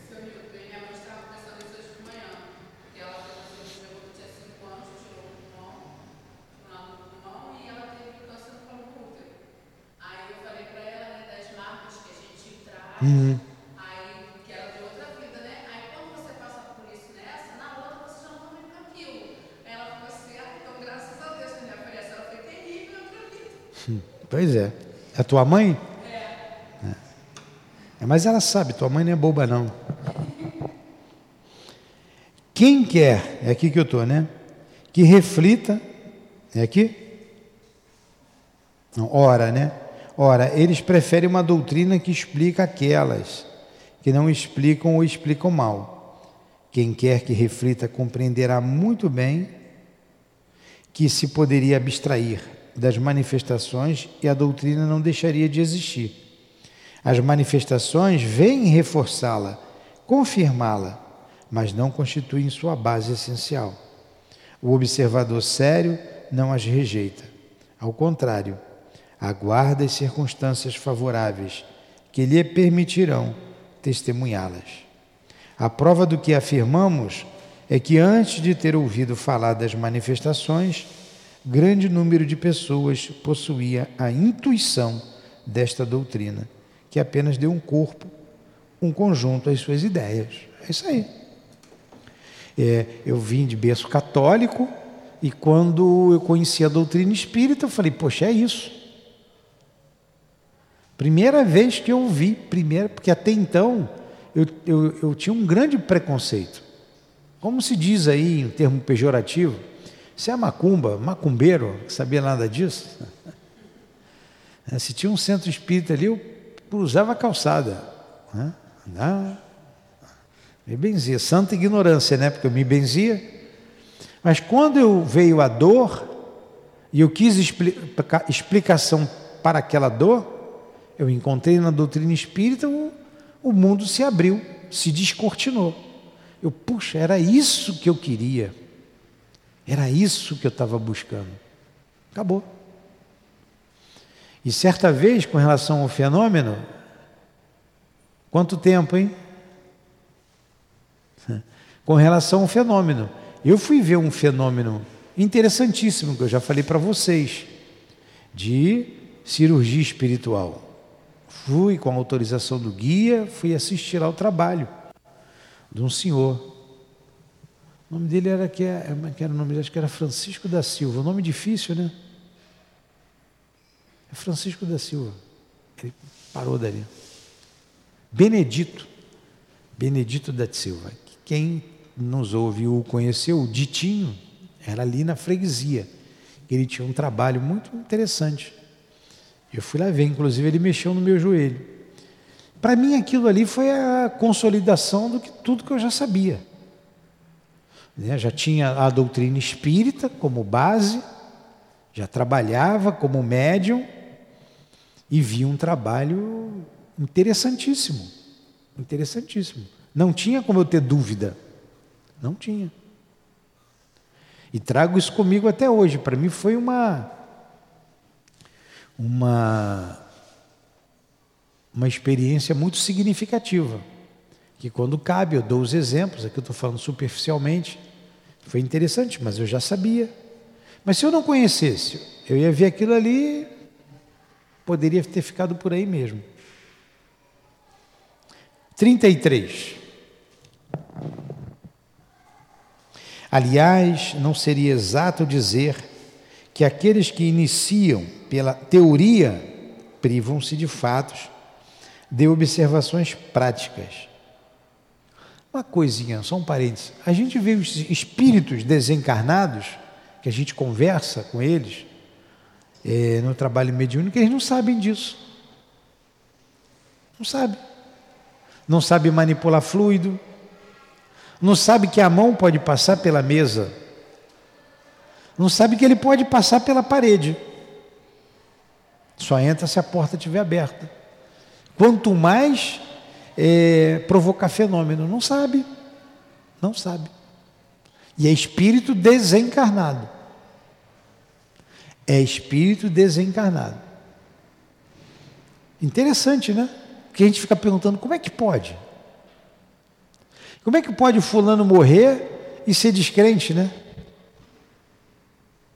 Speaker 2: Uhum. Aí, que era de outra vida, né? Aí quando você passa por isso nessa, na outra você já não lembra aquilo. Aí ela falou assim, então graças a Deus que me apareceu. Ela foi terrível, eu acredito.
Speaker 1: Pois é. É tua mãe? É. Mas ela sabe, tua mãe não é boba não. Quem quer, é aqui que eu estou, né? Que reflita, é aqui? Não, ora, né? Ora, eles preferem uma doutrina que explica aquelas que não explicam ou explicam mal. Quem quer que reflita compreenderá muito bem que se poderia abstrair das manifestações e a doutrina não deixaria de existir. As manifestações vêm reforçá-la, confirmá-la, mas não constituem sua base essencial. O observador sério não as rejeita. Ao contrário, aguarda as circunstâncias favoráveis que lhe permitirão testemunhá-las. A prova do que afirmamos é que antes de ter ouvido falar das manifestações, grande número de pessoas possuía a intuição desta doutrina, que apenas deu um corpo, um conjunto às suas ideias. É isso aí. É, eu vim de berço católico e quando eu conheci a doutrina espírita, eu falei, poxa, é isso. Primeira vez que eu ouvi, primeira, porque até então eu, eu, eu tinha um grande preconceito. Como se diz aí em termo pejorativo, se é macumba, macumbeiro, sabia nada disso? Se tinha um centro espírita ali, eu cruzava a calçada. Né? me benzia, santa ignorância, né? Porque eu me benzia. Mas quando eu veio a dor, e eu quis explicação para aquela dor, eu encontrei na doutrina espírita, o, o mundo se abriu, se descortinou. Eu, puxa, era isso que eu queria. Era isso que eu estava buscando. Acabou. E certa vez, com relação ao fenômeno, quanto tempo, hein? Com relação ao fenômeno, eu fui ver um fenômeno interessantíssimo que eu já falei para vocês. de cirurgia espiritual. Fui com a autorização do guia, fui assistir ao trabalho de um senhor. O nome dele era que, é, que era o nome, acho que era Francisco da Silva. Um nome difícil, né? É Francisco da Silva. Ele parou dali. Benedito. Benedito da Silva. Quem nos ouviu conheceu, o Ditinho, era ali na freguesia. Ele tinha um trabalho muito interessante. Eu fui lá ver, inclusive ele mexeu no meu joelho. Para mim aquilo ali foi a consolidação do que tudo que eu já sabia. Né? Já tinha a doutrina espírita como base, já trabalhava como médium e vi um trabalho interessantíssimo. Interessantíssimo. Não tinha como eu ter dúvida. Não tinha. E trago isso comigo até hoje. Para mim foi uma uma uma experiência muito significativa. Que quando cabe, eu dou os exemplos, aqui eu estou falando superficialmente, foi interessante, mas eu já sabia. Mas se eu não conhecesse, eu ia ver aquilo ali, poderia ter ficado por aí mesmo. 33. Aliás, não seria exato dizer que aqueles que iniciam pela teoria privam-se de fatos de observações práticas. Uma coisinha, só um parênteses. A gente vê os espíritos desencarnados, que a gente conversa com eles, é, no trabalho mediúnico, eles não sabem disso. Não sabe. Não sabe manipular fluido, não sabe que a mão pode passar pela mesa. Não sabe que ele pode passar pela parede. Só entra se a porta estiver aberta. Quanto mais é, provocar fenômeno, não sabe. Não sabe. E é espírito desencarnado. É espírito desencarnado. Interessante, né? Porque a gente fica perguntando como é que pode? Como é que pode o fulano morrer e ser descrente, né?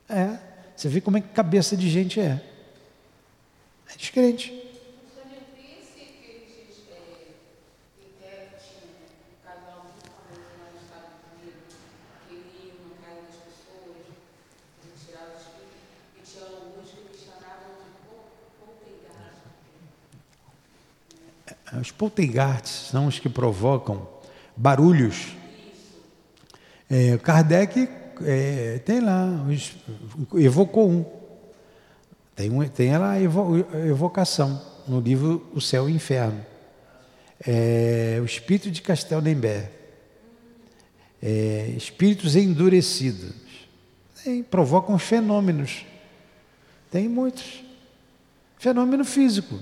Speaker 1: É, você vê como é que cabeça de gente é. É descrente. Os poltergeists são os que provocam barulhos. É, Kardec é, tem lá, evocou um. Tem, um, tem lá a evocação no livro O Céu e o Inferno. É, o espírito de Castelnembé. É, espíritos endurecidos. Tem, provocam fenômenos. Tem muitos. Fenômeno físico.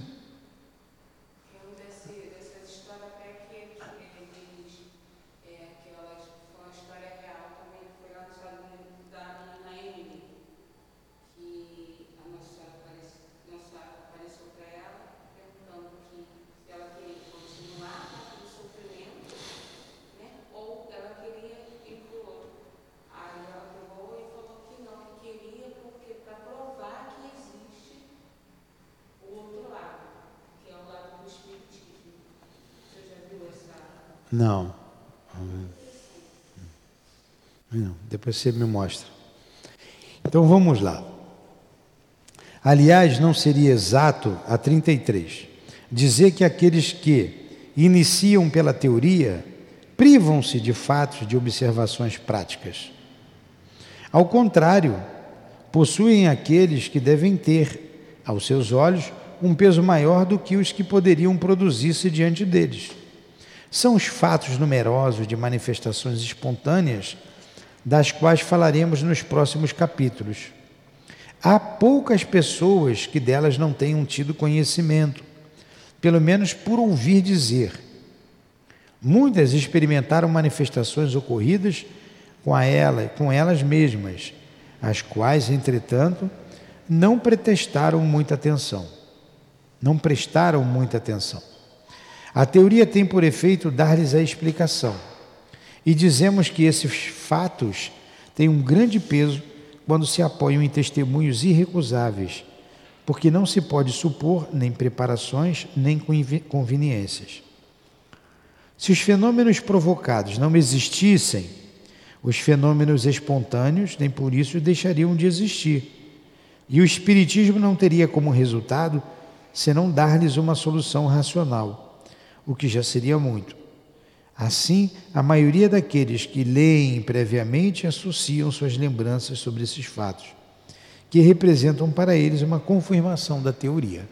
Speaker 1: Não. Não. Depois você me mostra. Então vamos lá. Aliás, não seria exato a 33 dizer que aqueles que iniciam pela teoria privam-se de fatos de observações práticas. Ao contrário, possuem aqueles que devem ter, aos seus olhos, um peso maior do que os que poderiam produzir-se diante deles são os fatos numerosos de manifestações espontâneas, das quais falaremos nos próximos capítulos. Há poucas pessoas que delas não tenham tido conhecimento, pelo menos por ouvir dizer. Muitas experimentaram manifestações ocorridas com, ela, com elas mesmas, as quais, entretanto, não pretestaram muita atenção. Não prestaram muita atenção. A teoria tem por efeito dar-lhes a explicação. E dizemos que esses fatos têm um grande peso quando se apoiam em testemunhos irrecusáveis, porque não se pode supor nem preparações nem conveniências. Se os fenômenos provocados não existissem, os fenômenos espontâneos nem por isso deixariam de existir. E o Espiritismo não teria como resultado senão dar-lhes uma solução racional, o que já seria muito. Assim, a maioria daqueles que leem previamente associam suas lembranças sobre esses fatos, que representam para eles uma confirmação da teoria.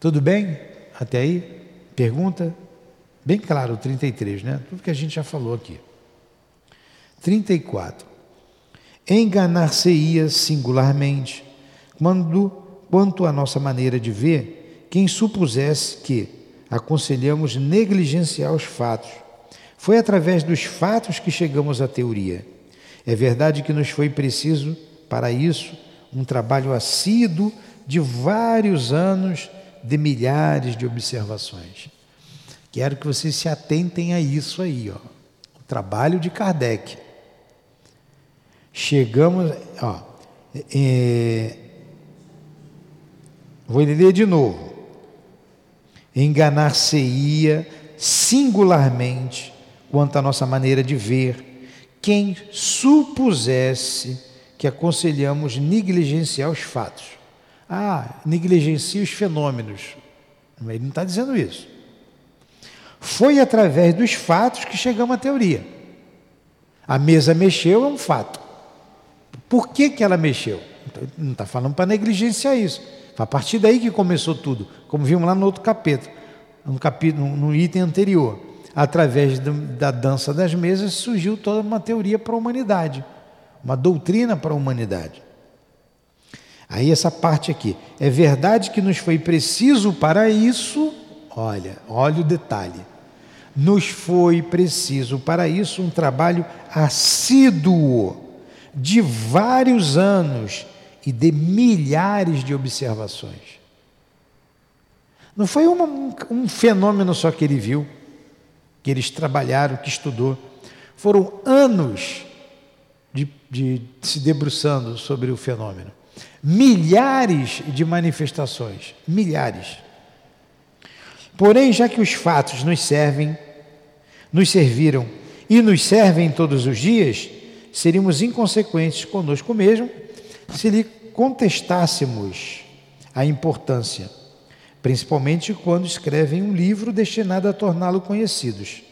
Speaker 1: Tudo bem? Até aí? Pergunta? Bem claro, 33, né? Tudo que a gente já falou aqui. 34. Enganar-se-ia singularmente quando, quanto à nossa maneira de ver, quem supusesse que aconselhamos negligenciar os fatos. Foi através dos fatos que chegamos à teoria. É verdade que nos foi preciso, para isso, um trabalho assíduo de vários anos de milhares de observações. Quero que vocês se atentem a isso aí, ó. O trabalho de Kardec. Chegamos, ó, é, vou ler de novo. Enganar-se-ia singularmente quanto à nossa maneira de ver quem supusesse que aconselhamos negligenciar os fatos. Ah, negligencia os fenômenos. Ele não está dizendo isso. Foi através dos fatos que chegamos à teoria. A mesa mexeu, é um fato. Por que, que ela mexeu? Não está falando para negligenciar isso. A partir daí que começou tudo, como vimos lá no outro capítulo, no, capítulo, no item anterior. Através da dança das mesas surgiu toda uma teoria para a humanidade, uma doutrina para a humanidade. Aí essa parte aqui, é verdade que nos foi preciso para isso, olha, olha o detalhe. Nos foi preciso para isso um trabalho assíduo de vários anos e de milhares de observações. Não foi uma, um, um fenômeno só que ele viu, que eles trabalharam, que estudou. Foram anos de, de se debruçando sobre o fenômeno. Milhares de manifestações, milhares. Porém, já que os fatos nos servem, nos serviram e nos servem todos os dias, seríamos inconsequentes conosco mesmo se lhe contestássemos a importância, principalmente quando escrevem um livro destinado a torná-lo conhecidos.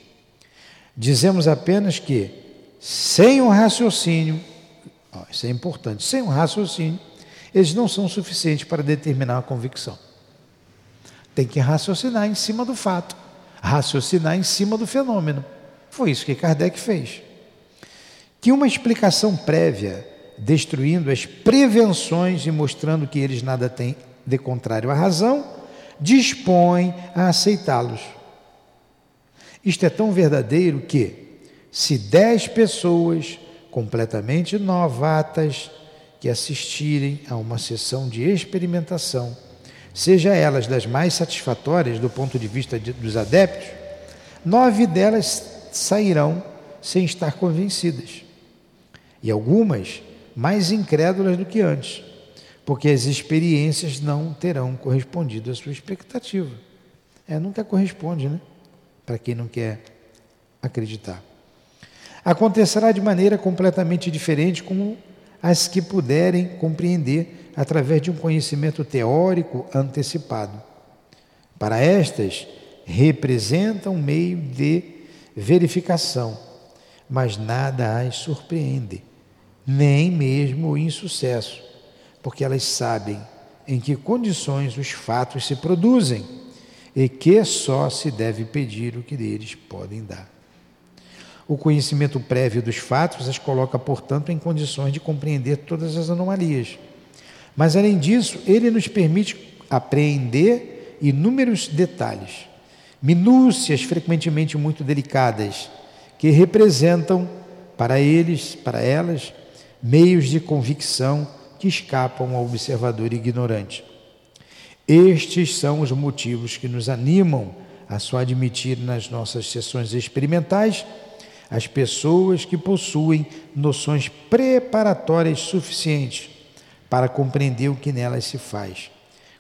Speaker 1: Dizemos apenas que, sem um raciocínio, ó, isso é importante, sem um raciocínio, eles não são suficientes para determinar a convicção. Tem que raciocinar em cima do fato, raciocinar em cima do fenômeno. Foi isso que Kardec fez que uma explicação prévia, destruindo as prevenções e mostrando que eles nada têm de contrário à razão, dispõe a aceitá-los. Isto é tão verdadeiro que, se dez pessoas completamente novatas que assistirem a uma sessão de experimentação, seja elas das mais satisfatórias do ponto de vista de, dos adeptos, nove delas sairão sem estar convencidas e algumas mais incrédulas do que antes, porque as experiências não terão correspondido à sua expectativa. É, nunca corresponde, né? Para quem não quer acreditar. Acontecerá de maneira completamente diferente com as que puderem compreender através de um conhecimento teórico antecipado. Para estas, representam um meio de verificação, mas nada as surpreende nem mesmo o insucesso, porque elas sabem em que condições os fatos se produzem e que só se deve pedir o que deles podem dar. O conhecimento prévio dos fatos as coloca, portanto, em condições de compreender todas as anomalias. Mas, além disso, ele nos permite apreender inúmeros detalhes, minúcias frequentemente muito delicadas, que representam para eles, para elas, meios de convicção que escapam ao observador ignorante. Estes são os motivos que nos animam a só admitir nas nossas sessões experimentais as pessoas que possuem noções preparatórias suficientes para compreender o que nelas se faz,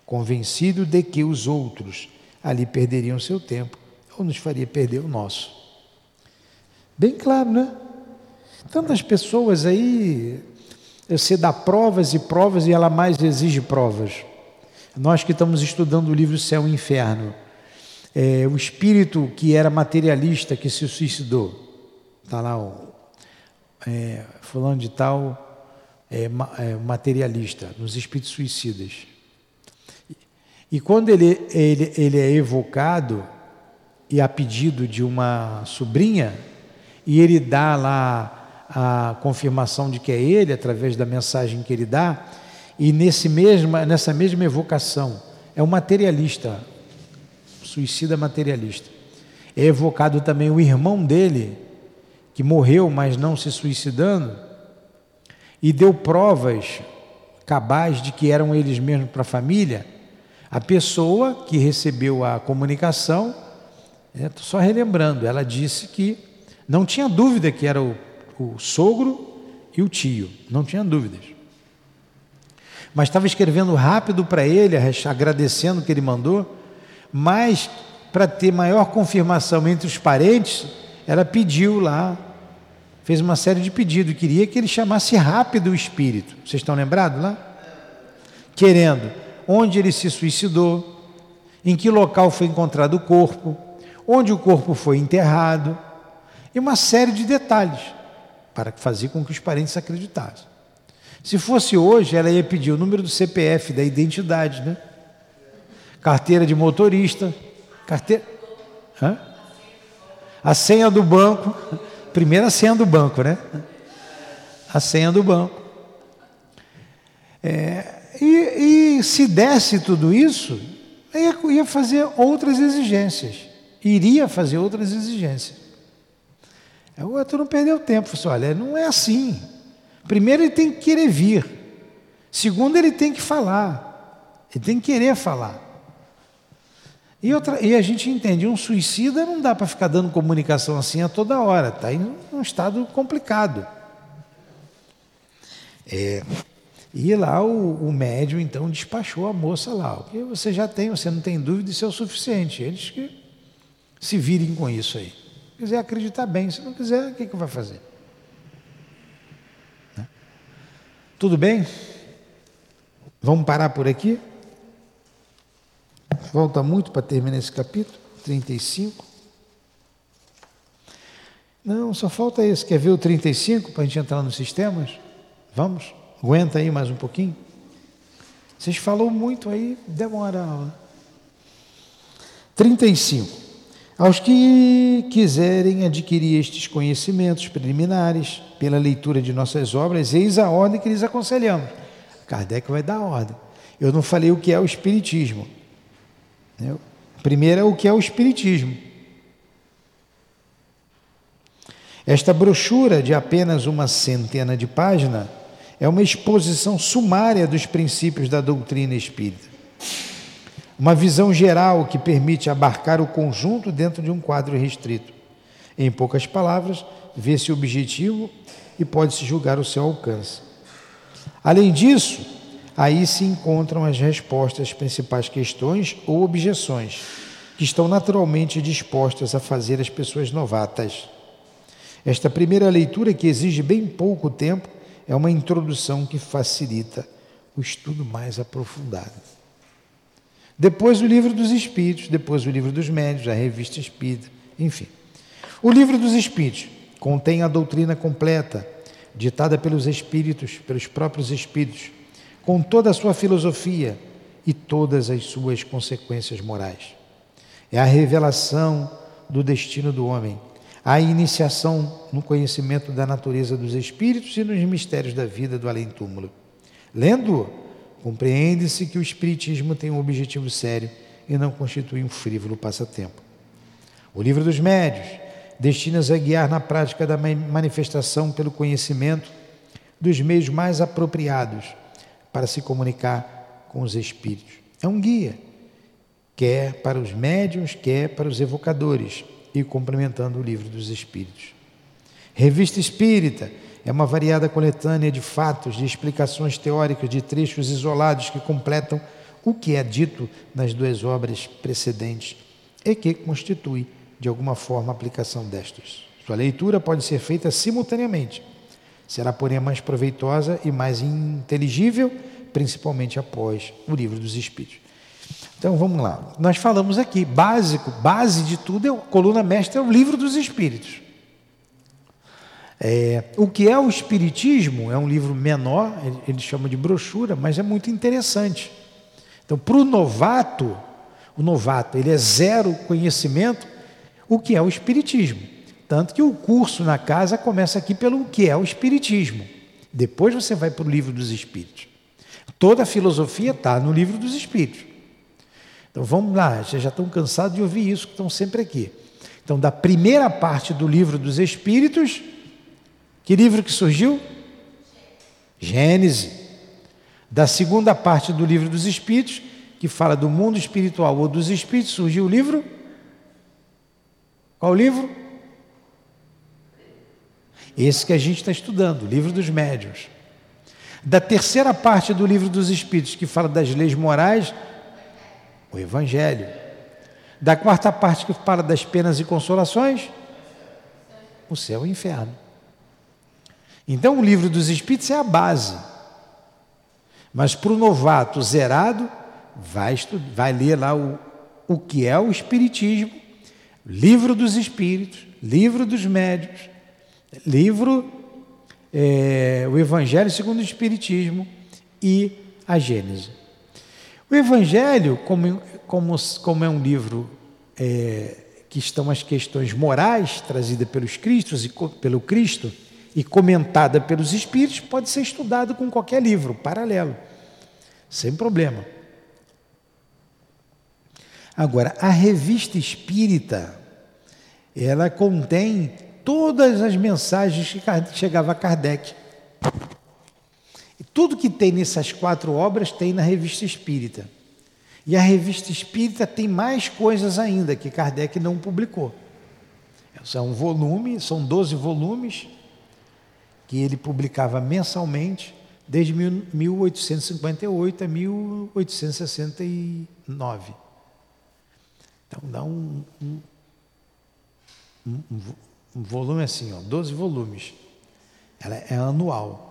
Speaker 1: convencido de que os outros ali perderiam seu tempo ou nos faria perder o nosso. Bem claro, né? Tantas pessoas aí, você dá provas e provas e ela mais exige provas. Nós que estamos estudando o livro Céu e Inferno, é, o espírito que era materialista que se suicidou, está lá o é, fulano de tal, é, materialista, nos espíritos suicidas. E quando ele, ele, ele é evocado, e a pedido de uma sobrinha, e ele dá lá a confirmação de que é ele, através da mensagem que ele dá, e nesse mesma, nessa mesma evocação, é um materialista, suicida materialista. É evocado também o irmão dele, que morreu, mas não se suicidando, e deu provas cabais de que eram eles mesmos para a família. A pessoa que recebeu a comunicação, é, só relembrando, ela disse que não tinha dúvida que era o, o sogro e o tio, não tinha dúvidas. Mas estava escrevendo rápido para ele, agradecendo o que ele mandou, mas para ter maior confirmação entre os parentes, ela pediu lá, fez uma série de pedidos, queria que ele chamasse rápido o espírito. Vocês estão lembrados lá? Querendo onde ele se suicidou, em que local foi encontrado o corpo, onde o corpo foi enterrado, e uma série de detalhes para fazer com que os parentes acreditassem. Se fosse hoje, ela ia pedir o número do CPF, da identidade, né? Carteira de motorista, carteira. Hã? A senha do banco, primeira senha do banco, né? A senha do banco. É, e, e, se desse tudo isso, ia, ia fazer outras exigências iria fazer outras exigências. O outro não perdeu tempo, falou assim, olha, não é assim. Primeiro ele tem que querer vir. Segundo ele tem que falar. Ele tem que querer falar. E, outra, e a gente entende, um suicida não dá para ficar dando comunicação assim a toda hora, está em um estado complicado. É, e lá o, o médium então despachou a moça lá. O que você já tem, você não tem dúvida, isso é o suficiente. Eles que se virem com isso aí. Se quiser acreditar bem, se não quiser, o que, que vai fazer? Né? Tudo bem? Vamos parar por aqui? Falta muito para terminar esse capítulo, 35. Não, só falta esse. Quer ver o 35 para a gente entrar nos sistemas? Vamos? Aguenta aí mais um pouquinho. Vocês falou muito aí, demora a aula. 35. Aos que quiserem adquirir estes conhecimentos preliminares pela leitura de nossas obras, eis a ordem que lhes aconselhamos. Kardec vai dar a ordem. Eu não falei o que é o Espiritismo. Primeiro é o que é o Espiritismo. Esta brochura de apenas uma centena de páginas é uma exposição sumária dos princípios da doutrina espírita. Uma visão geral que permite abarcar o conjunto dentro de um quadro restrito. Em poucas palavras, vê-se o objetivo e pode-se julgar o seu alcance. Além disso, aí se encontram as respostas às principais questões ou objeções que estão naturalmente dispostas a fazer as pessoas novatas. Esta primeira leitura, que exige bem pouco tempo, é uma introdução que facilita o estudo mais aprofundado. Depois o livro dos Espíritos, depois o livro dos Médios, a revista Espírita, enfim. O livro dos Espíritos contém a doutrina completa, ditada pelos Espíritos, pelos próprios Espíritos, com toda a sua filosofia e todas as suas consequências morais. É a revelação do destino do homem, a iniciação no conhecimento da natureza dos espíritos e nos mistérios da vida do além-túmulo. Lendo-o, Compreende-se que o Espiritismo tem um objetivo sério e não constitui um frívolo passatempo. O livro dos médios destina-se a guiar na prática da manifestação pelo conhecimento dos meios mais apropriados para se comunicar com os espíritos. É um guia, quer para os médios, quer para os evocadores, e complementando o livro dos espíritos. Revista Espírita é uma variada coletânea de fatos, de explicações teóricas, de trechos isolados que completam o que é dito nas duas obras precedentes e que constitui, de alguma forma, a aplicação destas. Sua leitura pode ser feita simultaneamente. Será, porém, mais proveitosa e mais inteligível, principalmente após o livro dos Espíritos. Então vamos lá. Nós falamos aqui, básico, base de tudo, é a coluna mestra é o livro dos Espíritos. É, o que é o Espiritismo é um livro menor, ele, ele chama de brochura, mas é muito interessante. Então, para o novato, o novato, ele é zero conhecimento, o que é o Espiritismo. Tanto que o curso na casa começa aqui pelo que é o Espiritismo. Depois você vai para o livro dos Espíritos. Toda a filosofia está no livro dos Espíritos. Então vamos lá, vocês já estão cansados de ouvir isso, que estão sempre aqui. Então, da primeira parte do livro dos Espíritos, que livro que surgiu? Gênesis. Da segunda parte do livro dos Espíritos, que fala do mundo espiritual ou dos espíritos, surgiu o livro? Qual livro? Esse que a gente está estudando, o livro dos médiuns. Da terceira parte do livro dos Espíritos, que fala das leis morais, o Evangelho. Da quarta parte, que fala das penas e consolações, o céu e o inferno. Então, o livro dos Espíritos é a base. Mas para o novato zerado, vai, estudar, vai ler lá o, o que é o Espiritismo, livro dos Espíritos, livro dos Médios, livro, é, o Evangelho segundo o Espiritismo e a Gênese. O Evangelho, como, como, como é um livro é, que estão as questões morais trazidas pelos Cristos e pelo Cristo e comentada pelos Espíritos, pode ser estudado com qualquer livro paralelo sem problema. Agora, a revista espírita, ela contém todas as mensagens que chegava a Kardec. E tudo que tem nessas quatro obras tem na revista espírita. E a revista espírita tem mais coisas ainda que Kardec não publicou. São volumes, são 12 volumes que ele publicava mensalmente desde 1858 a 1869. Então dá um, um, um, um volume assim, ó, 12 volumes. Ela é anual.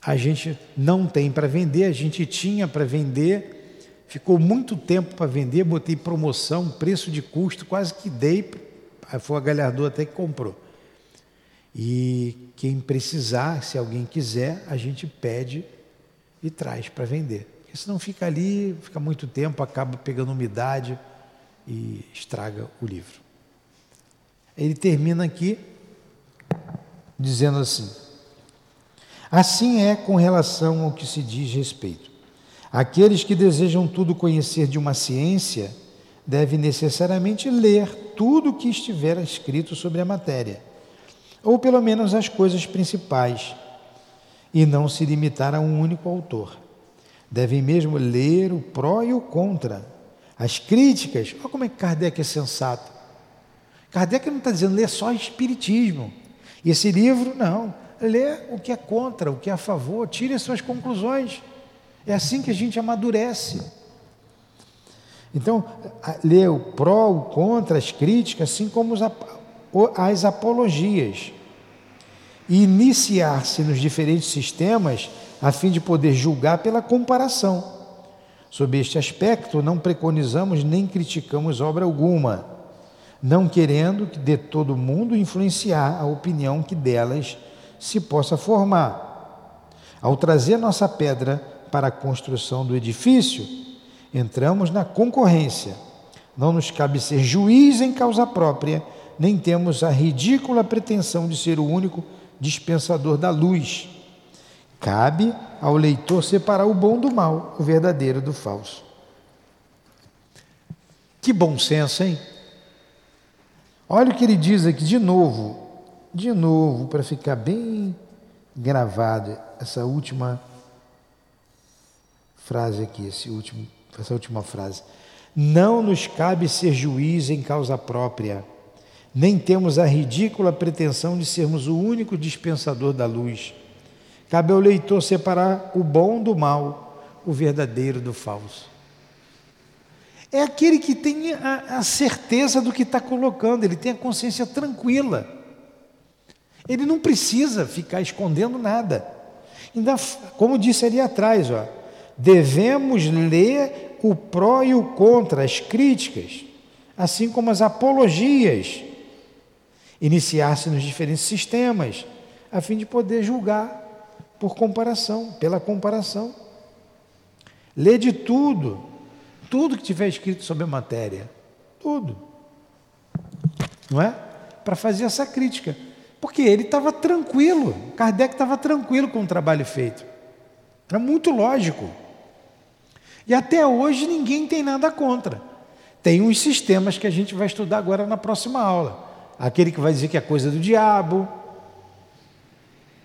Speaker 1: A gente não tem para vender, a gente tinha para vender, ficou muito tempo para vender, botei promoção, preço de custo, quase que dei, foi a Galhardo até que comprou. E quem precisar, se alguém quiser, a gente pede e traz para vender. Porque senão fica ali, fica muito tempo, acaba pegando umidade e estraga o livro. Ele termina aqui dizendo assim: Assim é com relação ao que se diz respeito. Aqueles que desejam tudo conhecer de uma ciência devem necessariamente ler tudo o que estiver escrito sobre a matéria ou pelo menos as coisas principais, e não se limitar a um único autor. Devem mesmo ler o pró e o contra, as críticas. Olha como é que Kardec é sensato. Kardec não está dizendo ler só Espiritismo. E esse livro, não. Lê o que é contra, o que é a favor, tire as suas conclusões. É assim que a gente amadurece. Então, lê o pró, o contra, as críticas, assim como os, as apologias e iniciar-se nos diferentes sistemas a fim de poder julgar pela comparação. Sob este aspecto, não preconizamos nem criticamos obra alguma, não querendo que de todo mundo influenciar a opinião que delas se possa formar. Ao trazer nossa pedra para a construção do edifício, entramos na concorrência. Não nos cabe ser juiz em causa própria, nem temos a ridícula pretensão de ser o único dispensador da luz. Cabe ao leitor separar o bom do mal, o verdadeiro do falso. Que bom senso, hein? Olha o que ele diz aqui de novo, de novo, para ficar bem gravado essa última frase aqui, esse último, essa última frase. Não nos cabe ser juiz em causa própria nem temos a ridícula pretensão de sermos o único dispensador da luz. Cabe ao leitor separar o bom do mal, o verdadeiro do falso. É aquele que tem a, a certeza do que está colocando, ele tem a consciência tranquila. Ele não precisa ficar escondendo nada. Ainda, como disse ali atrás, ó, devemos ler o pró e o contra, as críticas, assim como as apologias, iniciar-se nos diferentes sistemas, a fim de poder julgar por comparação, pela comparação. Lê de tudo, tudo que tiver escrito sobre a matéria, tudo. Não é? Para fazer essa crítica. Porque ele estava tranquilo, Kardec estava tranquilo com o trabalho feito. Era muito lógico. E até hoje ninguém tem nada contra. Tem uns sistemas que a gente vai estudar agora na próxima aula. Aquele que vai dizer que é coisa do diabo,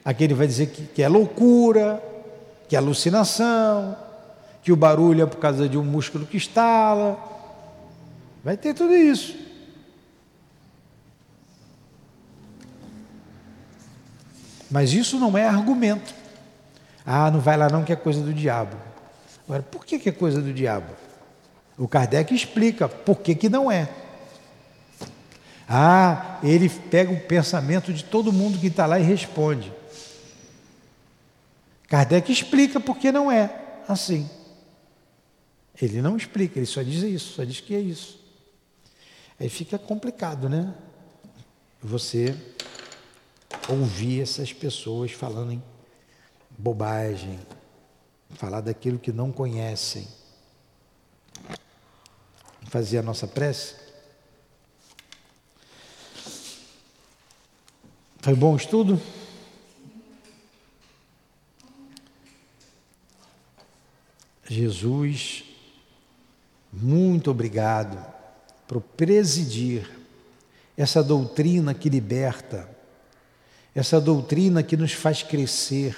Speaker 1: aquele vai dizer que, que é loucura, que é alucinação, que o barulho é por causa de um músculo que estala. Vai ter tudo isso. Mas isso não é argumento. Ah, não vai lá não que é coisa do diabo. Agora, por que, que é coisa do diabo? O Kardec explica por que, que não é. Ah, ele pega o pensamento de todo mundo que está lá e responde. Kardec explica por que não é assim. Ele não explica, ele só diz isso, só diz que é isso. Aí fica complicado, né? Você ouvir essas pessoas falando em bobagem, falar daquilo que não conhecem. Fazer a nossa prece. Foi bom estudo? Jesus, muito obrigado por presidir essa doutrina que liberta, essa doutrina que nos faz crescer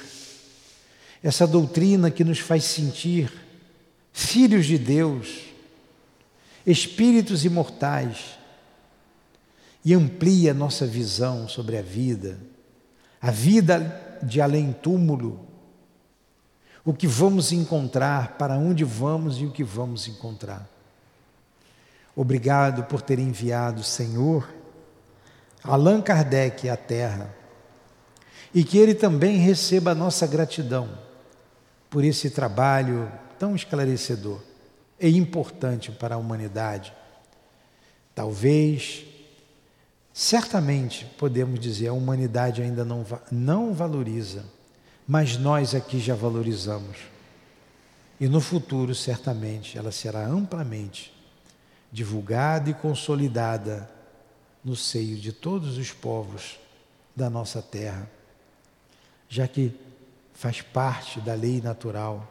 Speaker 1: essa doutrina que nos faz sentir filhos de Deus, espíritos imortais, e amplia nossa visão sobre a vida, a vida de além-túmulo, o que vamos encontrar, para onde vamos e o que vamos encontrar. Obrigado por ter enviado, Senhor, Allan Kardec à Terra e que ele também receba a nossa gratidão por esse trabalho tão esclarecedor e importante para a humanidade. Talvez, certamente, podemos dizer, a humanidade ainda não, não valoriza, mas nós aqui já valorizamos. E no futuro, certamente, ela será amplamente divulgada e consolidada no seio de todos os povos da nossa terra, já que faz parte da lei natural,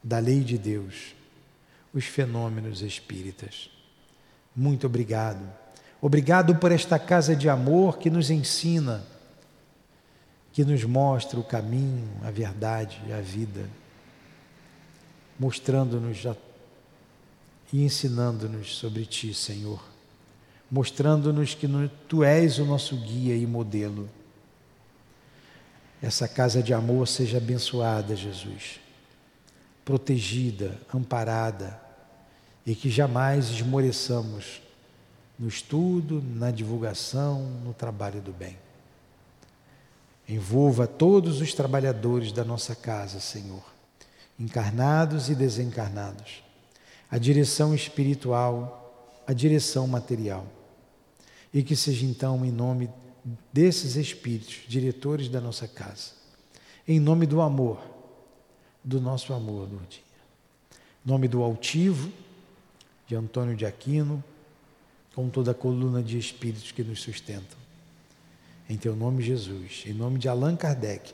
Speaker 1: da lei de Deus, os fenômenos espíritas. Muito obrigado. Obrigado por esta casa de amor que nos ensina, que nos mostra o caminho, a verdade a vida, mostrando-nos e ensinando-nos sobre Ti, Senhor, mostrando-nos que Tu és o nosso guia e modelo. Essa casa de amor seja abençoada, Jesus, protegida, amparada e que jamais esmoreçamos no estudo, na divulgação, no trabalho do bem. Envolva todos os trabalhadores da nossa casa, Senhor, encarnados e desencarnados, a direção espiritual, a direção material, e que seja então em nome de desses espíritos, diretores da nossa casa, em nome do amor, do nosso amor, Lourdinha. Nome do altivo, de Antônio de Aquino, com toda a coluna de espíritos que nos sustentam. Em teu nome, Jesus, em nome de Allan Kardec,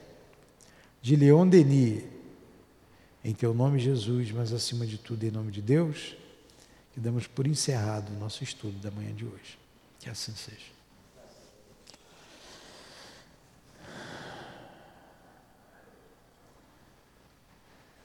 Speaker 1: de Leon Denis, em teu nome, Jesus, mas acima de tudo, em nome de Deus, que damos por encerrado o nosso estudo da manhã de hoje. Que assim seja.